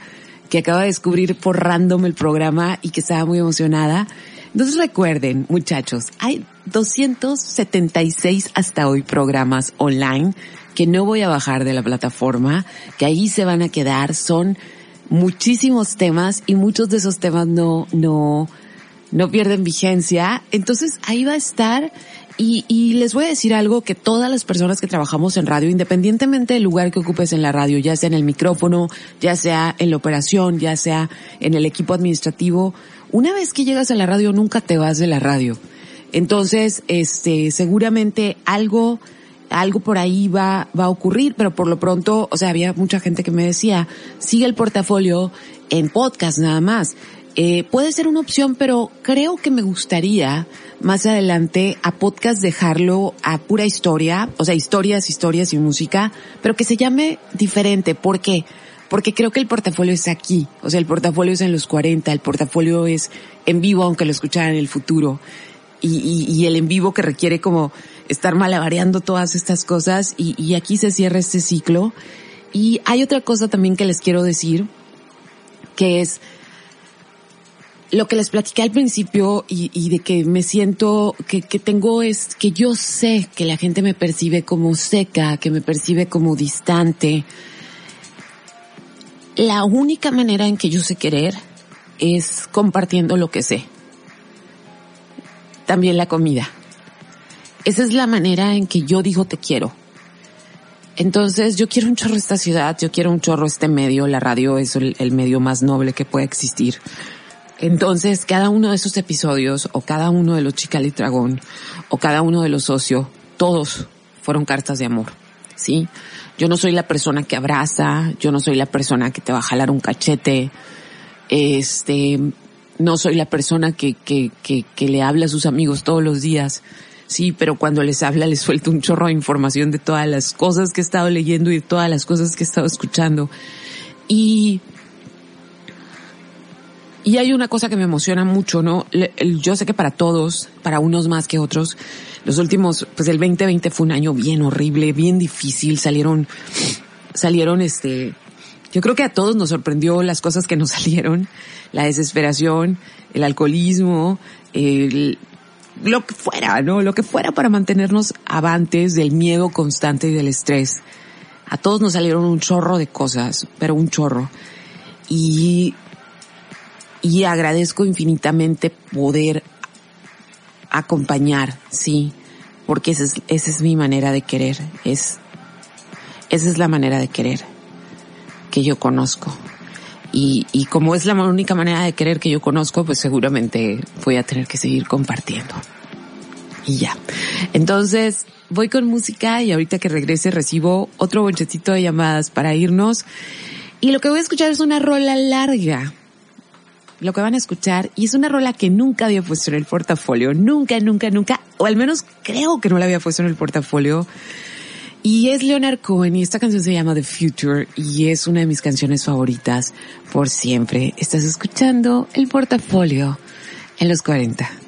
S1: que acaba de descubrir por random el programa y que estaba muy emocionada. Entonces recuerden, muchachos, hay 276 hasta hoy programas online que no voy a bajar de la plataforma, que ahí se van a quedar. Son muchísimos temas y muchos de esos temas no, no, no pierden vigencia. Entonces ahí va a estar y, y, les voy a decir algo que todas las personas que trabajamos en radio, independientemente del lugar que ocupes en la radio, ya sea en el micrófono, ya sea en la operación, ya sea en el equipo administrativo, una vez que llegas a la radio nunca te vas de la radio. Entonces, este, seguramente algo, algo por ahí va, va a ocurrir, pero por lo pronto, o sea, había mucha gente que me decía, sigue el portafolio en podcast nada más. Eh, puede ser una opción, pero creo que me gustaría más adelante a podcast dejarlo a pura historia, o sea, historias, historias y música, pero que se llame diferente. ¿Por qué? Porque creo que el portafolio es aquí, o sea, el portafolio es en los 40, el portafolio es en vivo, aunque lo escucharan en el futuro, y, el en vivo que requiere como estar malabareando todas estas cosas, y, aquí se cierra este ciclo. Y hay otra cosa también que les quiero decir, que es, lo que les platiqué al principio y, y de que me siento, que, que, tengo es que yo sé que la gente me percibe como seca, que me percibe como distante. La única manera en que yo sé querer es compartiendo lo que sé. También la comida. Esa es la manera en que yo digo te quiero. Entonces yo quiero un chorro esta ciudad, yo quiero un chorro este medio, la radio es el, medio más noble que puede existir. Entonces, cada uno de esos episodios, o cada uno de los Chical y Dragón, o cada uno de los socios, todos fueron cartas de amor. ¿Sí? Yo no soy la persona que abraza, yo no soy la persona que te va a jalar un cachete, este, no soy la persona que, que, que, le habla a sus amigos todos los días. Sí, pero cuando les habla les suelto un chorro de información de todas las cosas que he estado leyendo y de todas las cosas que he estado escuchando. Y y hay una cosa que me emociona mucho, ¿no? Yo sé que para todos, para unos más que otros, los últimos, pues el 2020 fue un año bien horrible, bien difícil, salieron, salieron este, yo creo que a todos nos sorprendió las cosas que nos salieron, la desesperación, el alcoholismo, el, lo que fuera, ¿no? Lo que fuera para mantenernos avantes del miedo constante y del estrés. A todos nos salieron un chorro de cosas, pero un chorro. Y y agradezco infinitamente poder acompañar, sí, porque esa es, esa es mi manera de querer, es, esa es la manera de querer que yo conozco. Y, y como es la única manera de querer que yo conozco, pues seguramente voy a tener que seguir compartiendo. Y ya. Entonces, voy con música y ahorita que regrese recibo otro bonchecito de llamadas para irnos. Y lo que voy a escuchar es una rola larga lo que van a escuchar, y es una rola que nunca había puesto en el portafolio, nunca, nunca, nunca, o al menos creo que no la había puesto en el portafolio.
S14: Y es Leonard Cohen y esta canción se llama The Future y es una de mis canciones favoritas por siempre. Estás escuchando el portafolio en los 40.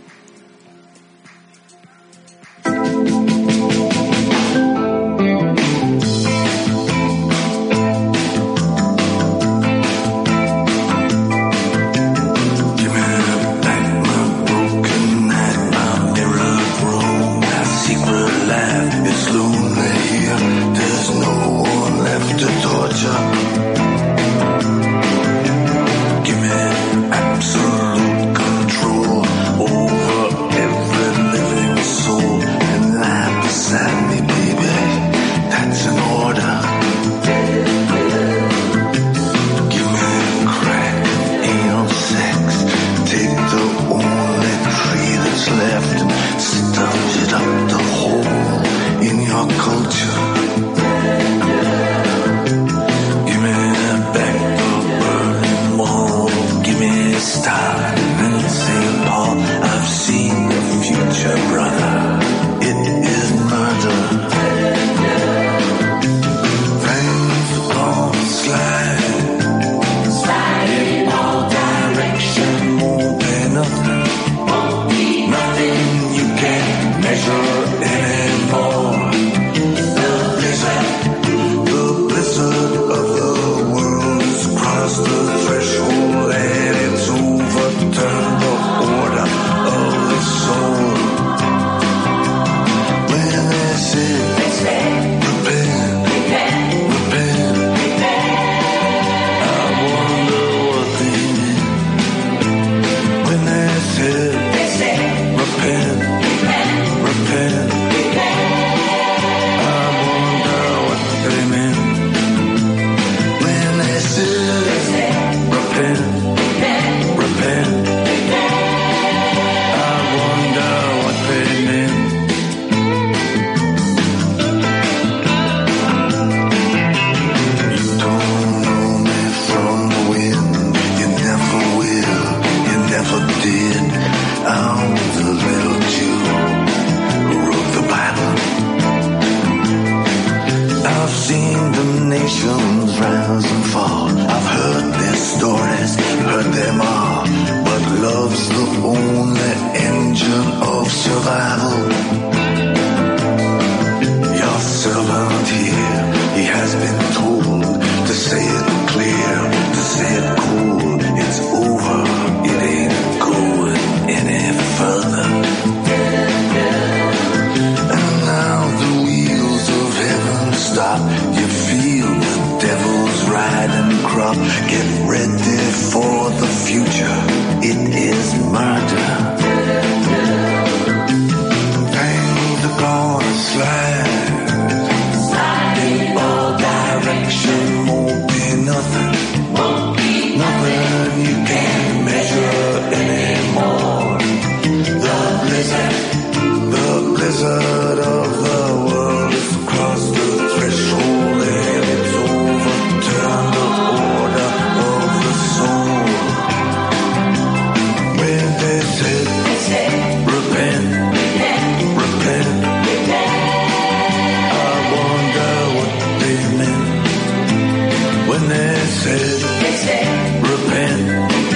S4: when they said, they said repent.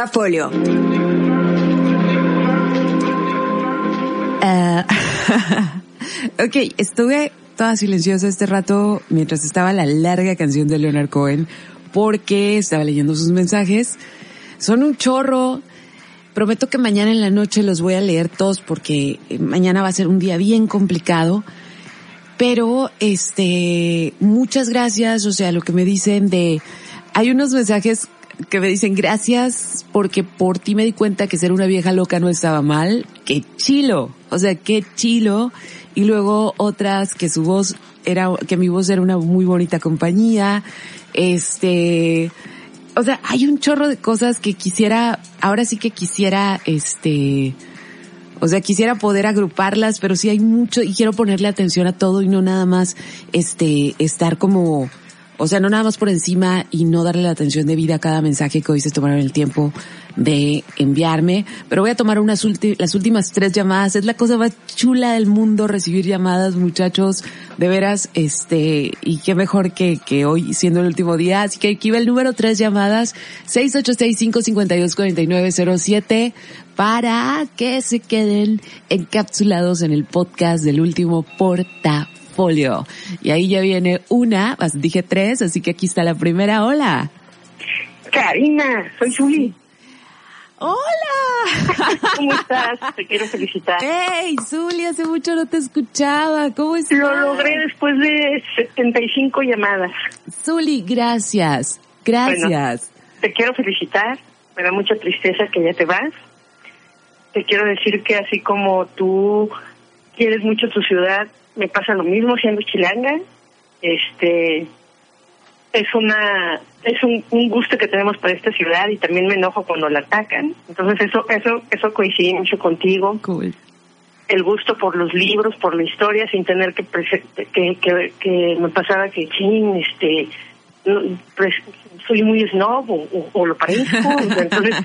S4: Portafolio.
S1: Ah, ok, estuve toda silenciosa este rato mientras estaba la larga canción de Leonard Cohen porque estaba leyendo sus mensajes. Son un chorro. Prometo que mañana en la noche los voy a leer todos porque eh, mañana va a ser un día bien complicado. Pero, este, muchas gracias. O sea, lo que me dicen de, hay unos mensajes que me dicen gracias porque por ti me di cuenta que ser una vieja loca no estaba mal. Qué chilo. O sea, qué chilo. Y luego otras que su voz era, que mi voz era una muy bonita compañía. Este, o sea, hay un chorro de cosas que quisiera, ahora sí que quisiera, este, o sea, quisiera poder agruparlas, pero sí hay mucho y quiero ponerle atención a todo y no nada más, este, estar como, o sea, no nada más por encima y no darle la atención debida a cada mensaje que hoy se tomaron el tiempo de enviarme, pero voy a tomar unas las últimas tres llamadas. Es la cosa más chula del mundo recibir llamadas, muchachos, de veras, este, y qué mejor que, que hoy siendo el último día. Así que aquí va el número tres llamadas, 686-552-4907, para que se queden encapsulados en el podcast del último portafolio. Y ahí ya viene una, dije tres, así que aquí está la primera. Hola.
S5: Karina, soy Zuli.
S1: ¡Hola!
S5: ¿Cómo estás? Te quiero felicitar.
S1: ¡Hey, Zuli! Hace mucho no te escuchaba. ¿Cómo estás?
S5: Lo logré después de 75 llamadas.
S1: Zuli, gracias. Gracias.
S5: te quiero felicitar. Me da mucha tristeza que ya te vas. Te quiero decir que así como tú quieres mucho tu ciudad, me pasa lo mismo siendo chilanga. Este, es una es un, un, gusto que tenemos para esta ciudad y también me enojo cuando la atacan entonces eso eso eso coincide mucho contigo
S1: cool.
S5: el gusto por los libros por la historia sin tener que que, que, que me pasaba que ching este pues, soy muy snob o, o, lo parezco entonces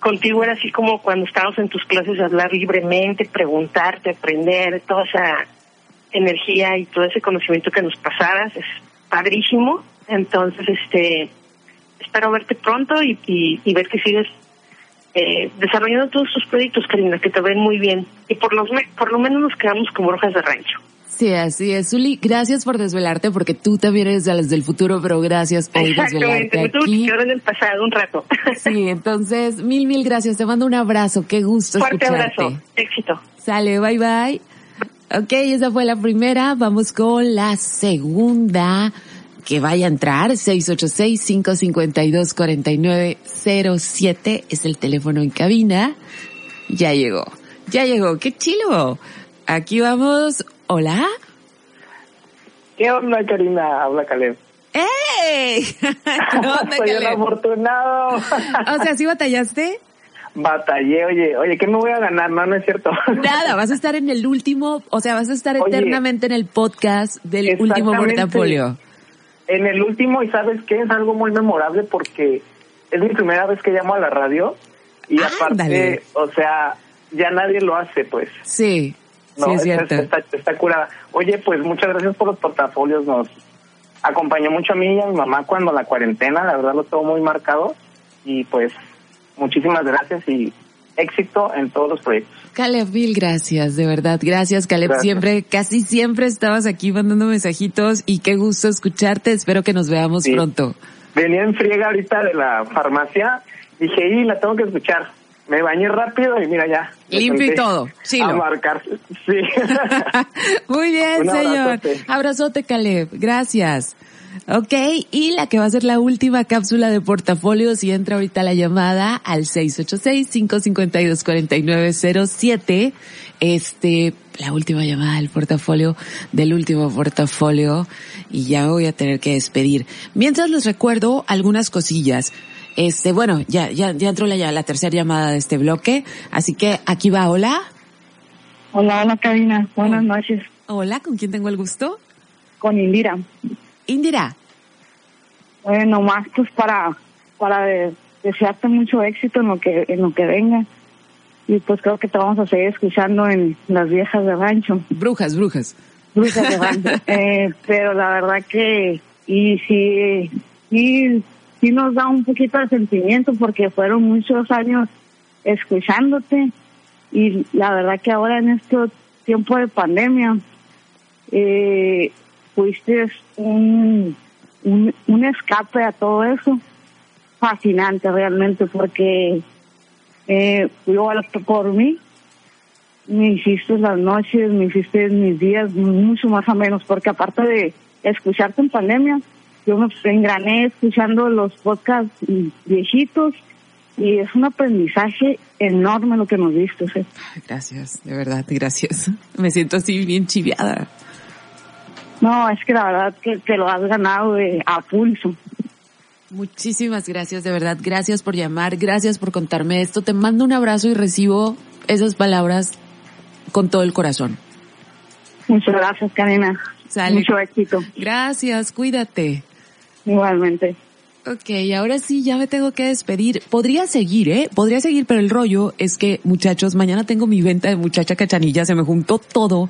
S5: contigo era así como cuando estábamos en tus clases hablar libremente preguntarte aprender toda esa energía y todo ese conocimiento que nos pasaras es padrísimo entonces, este, espero verte pronto y, y, ver que sigues eh, desarrollando todos tus proyectos, Karina, que te ven muy bien. Y por, los, por lo menos nos quedamos como rojas de rancho.
S1: Sí, así es. Zuli, gracias por desvelarte porque tú también eres de las del futuro, pero gracias por desvelarte aquí.
S5: en el pasado un rato.
S1: Sí, entonces, mil, mil gracias. Te mando un abrazo. Qué gusto
S5: Fuerte
S1: escucharte.
S5: abrazo. Éxito.
S1: Sale, bye bye. Ok, esa fue la primera. Vamos con la segunda que vaya a entrar, 686-552-4907 es el teléfono en cabina. Ya llegó, ya llegó, qué chilo. Aquí vamos, hola.
S15: ¿Qué onda, Karina? Habla Caleb.
S1: ¡Ey! ¿Qué onda,
S15: Soy el afortunado.
S1: o sea, ¿sí batallaste?
S15: Batallé, oye, oye, ¿qué me voy a ganar? No, no es cierto.
S1: Nada, vas a estar en el último, o sea, vas a estar eternamente en el podcast del último portafolio
S15: en el último, y sabes qué, es algo muy memorable porque es mi primera vez que llamo a la radio y aparte, o sea, ya nadie lo hace, pues.
S1: Sí, sí es cierto.
S15: Está, curada. Oye, pues muchas gracias por los portafolios, nos acompañó mucho a mí y a mi mamá cuando la cuarentena, la verdad lo tengo muy marcado y pues muchísimas gracias y éxito en todos los proyectos.
S1: Caleb, mil gracias, de verdad. Gracias, Caleb. Siempre, casi siempre estabas aquí mandando mensajitos y qué gusto escucharte. Espero que nos veamos pronto.
S15: Venía en friega ahorita de la farmacia. Dije, y la tengo que escuchar. Me bañé rápido y mira ya.
S1: Limpio y todo. Sí.
S15: A marcar. Sí.
S1: Muy bien, señor. Abrazote, Caleb. Gracias. Ok, y la que va a ser la última cápsula de portafolio, si entra ahorita la llamada al 686-552-4907, este, la última llamada del portafolio, del último portafolio, y ya voy a tener que despedir. Mientras les recuerdo algunas cosillas. Este, bueno, ya, ya, ya entró la, ya, la tercera llamada de este bloque, así que aquí va, hola.
S16: Hola, hola Karina, buenas noches.
S1: Hola, ¿con quién tengo el gusto?
S16: Con Indira.
S1: Indira.
S16: Bueno, más pues para, para desearte mucho éxito en lo que, en lo que venga. Y pues creo que te vamos a seguir escuchando en las viejas de rancho.
S1: Brujas, brujas.
S16: Brujas de rancho. eh, pero la verdad que, y si, y sí nos da un poquito de sentimiento porque fueron muchos años escuchándote y la verdad que ahora en este tiempo de pandemia eh, fuiste un, un, un escape a todo eso fascinante realmente porque eh, por mí me hiciste las noches, me hiciste mis días mucho más o menos porque aparte de escucharte en pandemia, yo me engrané escuchando los podcasts viejitos y es un aprendizaje enorme lo que nos diste. ¿sí?
S1: Gracias, de verdad, gracias. Me siento así bien chiviada.
S16: No, es que la verdad que, que lo has ganado de, a pulso.
S1: Muchísimas gracias, de verdad. Gracias por llamar, gracias por contarme esto. Te mando un abrazo y recibo esas palabras con todo el corazón.
S16: Muchas gracias, Karina.
S1: Sale.
S16: Mucho éxito.
S1: Gracias, cuídate.
S16: Igualmente.
S1: Ok, ahora sí, ya me tengo que despedir. Podría seguir, ¿eh? Podría seguir, pero el rollo es que, muchachos, mañana tengo mi venta de muchacha cachanilla, se me juntó todo.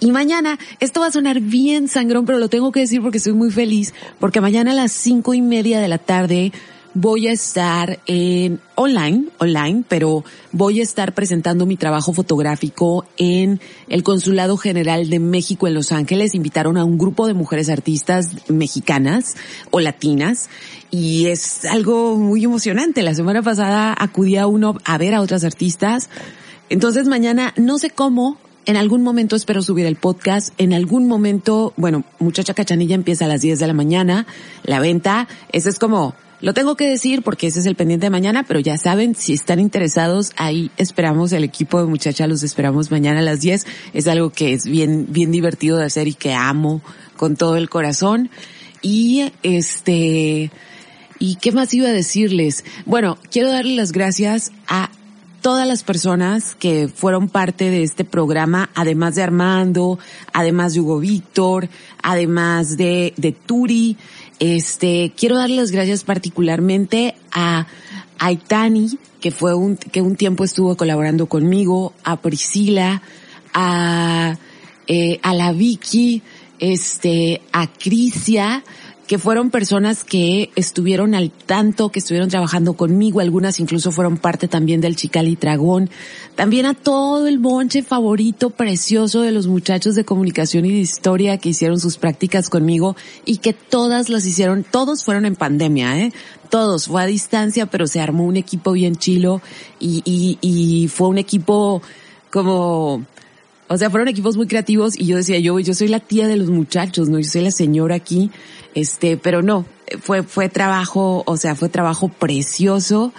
S1: Y mañana, esto va a sonar bien sangrón, pero lo tengo que decir porque estoy muy feliz, porque mañana a las cinco y media de la tarde voy a estar en online, online, pero voy a estar presentando mi trabajo fotográfico en el Consulado General de México en Los Ángeles. Invitaron a un grupo de mujeres artistas mexicanas o latinas y es algo muy emocionante. La semana pasada acudí a uno a ver a otras artistas. Entonces mañana no sé cómo, en algún momento espero subir el podcast. En algún momento, bueno, Muchacha Cachanilla empieza a las 10 de la mañana. La venta, ese es como lo tengo que decir porque ese es el pendiente de mañana, pero ya saben, si están interesados, ahí esperamos el equipo de muchacha, los esperamos mañana a las 10. Es algo que es bien, bien divertido de hacer y que amo con todo el corazón. Y este, ¿y qué más iba a decirles? Bueno, quiero darle las gracias a todas las personas que fueron parte de este programa, además de Armando, además de Hugo Víctor, además de, de Turi, este, quiero darle las gracias particularmente a Aitani, que fue un, que un tiempo estuvo colaborando conmigo, a Priscila, a, eh, a la Vicky, este, a Crisia, que fueron personas que estuvieron al tanto, que estuvieron trabajando conmigo, algunas incluso fueron parte también del Chicali Dragón, también a todo el bonche favorito precioso de los muchachos de comunicación y de historia que hicieron sus prácticas conmigo y que todas las hicieron, todos fueron en pandemia, eh, todos, fue a distancia, pero se armó un equipo bien chilo y, y, y fue un equipo como, o sea, fueron equipos muy creativos y yo decía, yo, yo soy la tía de los muchachos, ¿no? Yo soy la señora aquí, este, pero no, fue, fue trabajo, o sea, fue trabajo precioso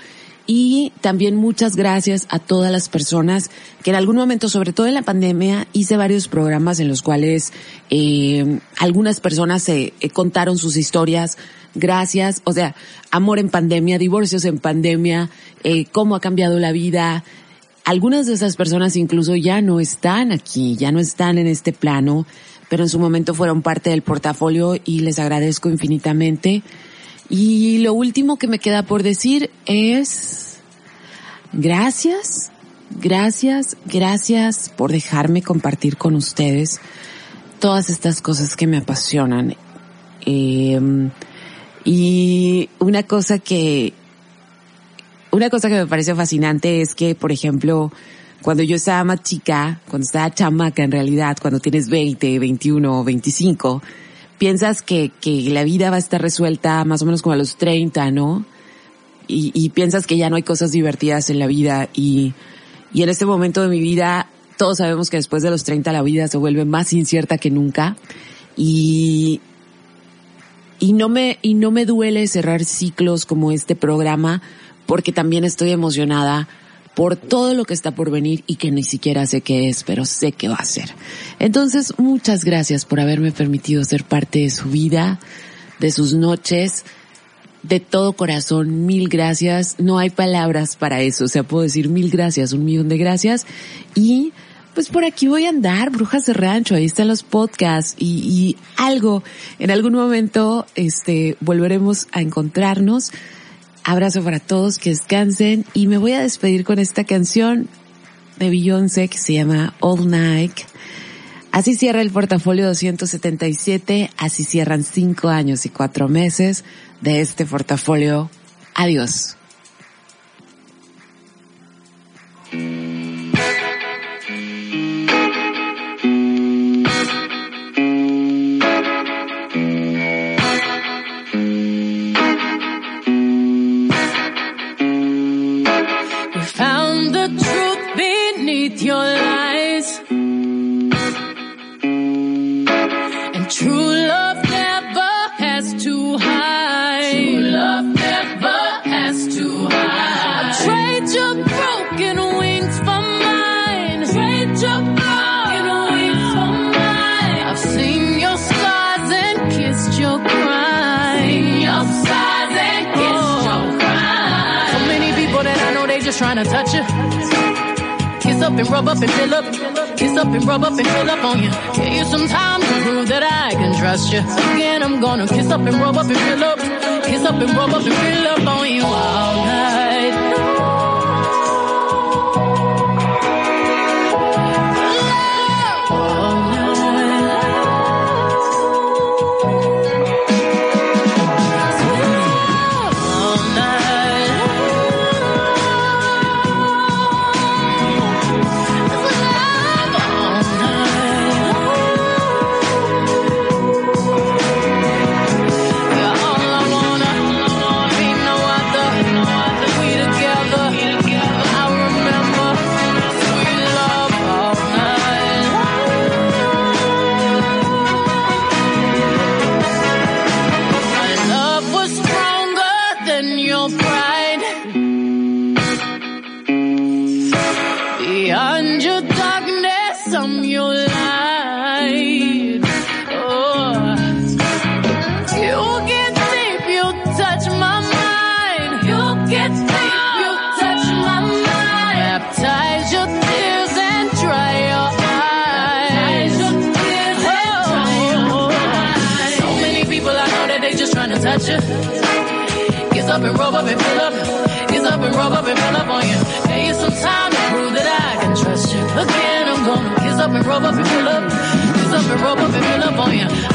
S1: y también muchas gracias a todas las personas que en algún momento, sobre todo en la pandemia, hice varios programas en los cuales eh, algunas personas se eh, contaron sus historias. Gracias, o sea, amor en pandemia, divorcios en pandemia, eh, cómo ha cambiado la vida, algunas de esas personas incluso ya no están aquí, ya no están en este plano, pero en su momento fueron parte del portafolio y les agradezco infinitamente. Y lo último que me queda por decir es gracias, gracias, gracias por dejarme compartir con ustedes todas estas cosas que me apasionan. Eh, y una cosa que una cosa que me parece fascinante es que, por ejemplo, cuando yo estaba más chica, cuando estaba chamaca en realidad, cuando tienes 20, 21 o 25, piensas que, que la vida va a estar resuelta más o menos como a los 30, ¿no? Y, y piensas que ya no hay cosas divertidas en la vida y, y en este momento de mi vida todos sabemos que después de los 30 la vida se vuelve más incierta que nunca y, y no me, y no me duele cerrar ciclos como este programa porque también estoy emocionada por todo lo que está por venir y que ni siquiera sé qué es, pero sé que va a ser. Entonces, muchas gracias por haberme permitido ser parte de su vida, de sus noches, de todo corazón, mil gracias. No hay palabras para eso, o sea, puedo decir mil gracias, un millón de gracias. Y pues por aquí voy a andar, Brujas de Rancho, ahí están los podcasts y, y algo, en algún momento, este, volveremos a encontrarnos. Abrazo para todos, que descansen y me voy a despedir con esta canción de Beyoncé que se llama All Night. Así cierra el portafolio 277, así cierran cinco años y cuatro meses de este portafolio. Adiós.
S17: Kiss up and rub up and fill up. Kiss up and rub up and fill up on you. Give you some time to prove that I can trust you. Again, I'm gonna kiss up and rub up and fill up. Kiss up and rub up and fill up on you all night. up and rub up and fill up. Ease up and rub up and fill up on you. Take you some time to prove that I can trust you. Again, I'm gonna kiss up and rub up and fill up. Ease up and rub up and fill up on you.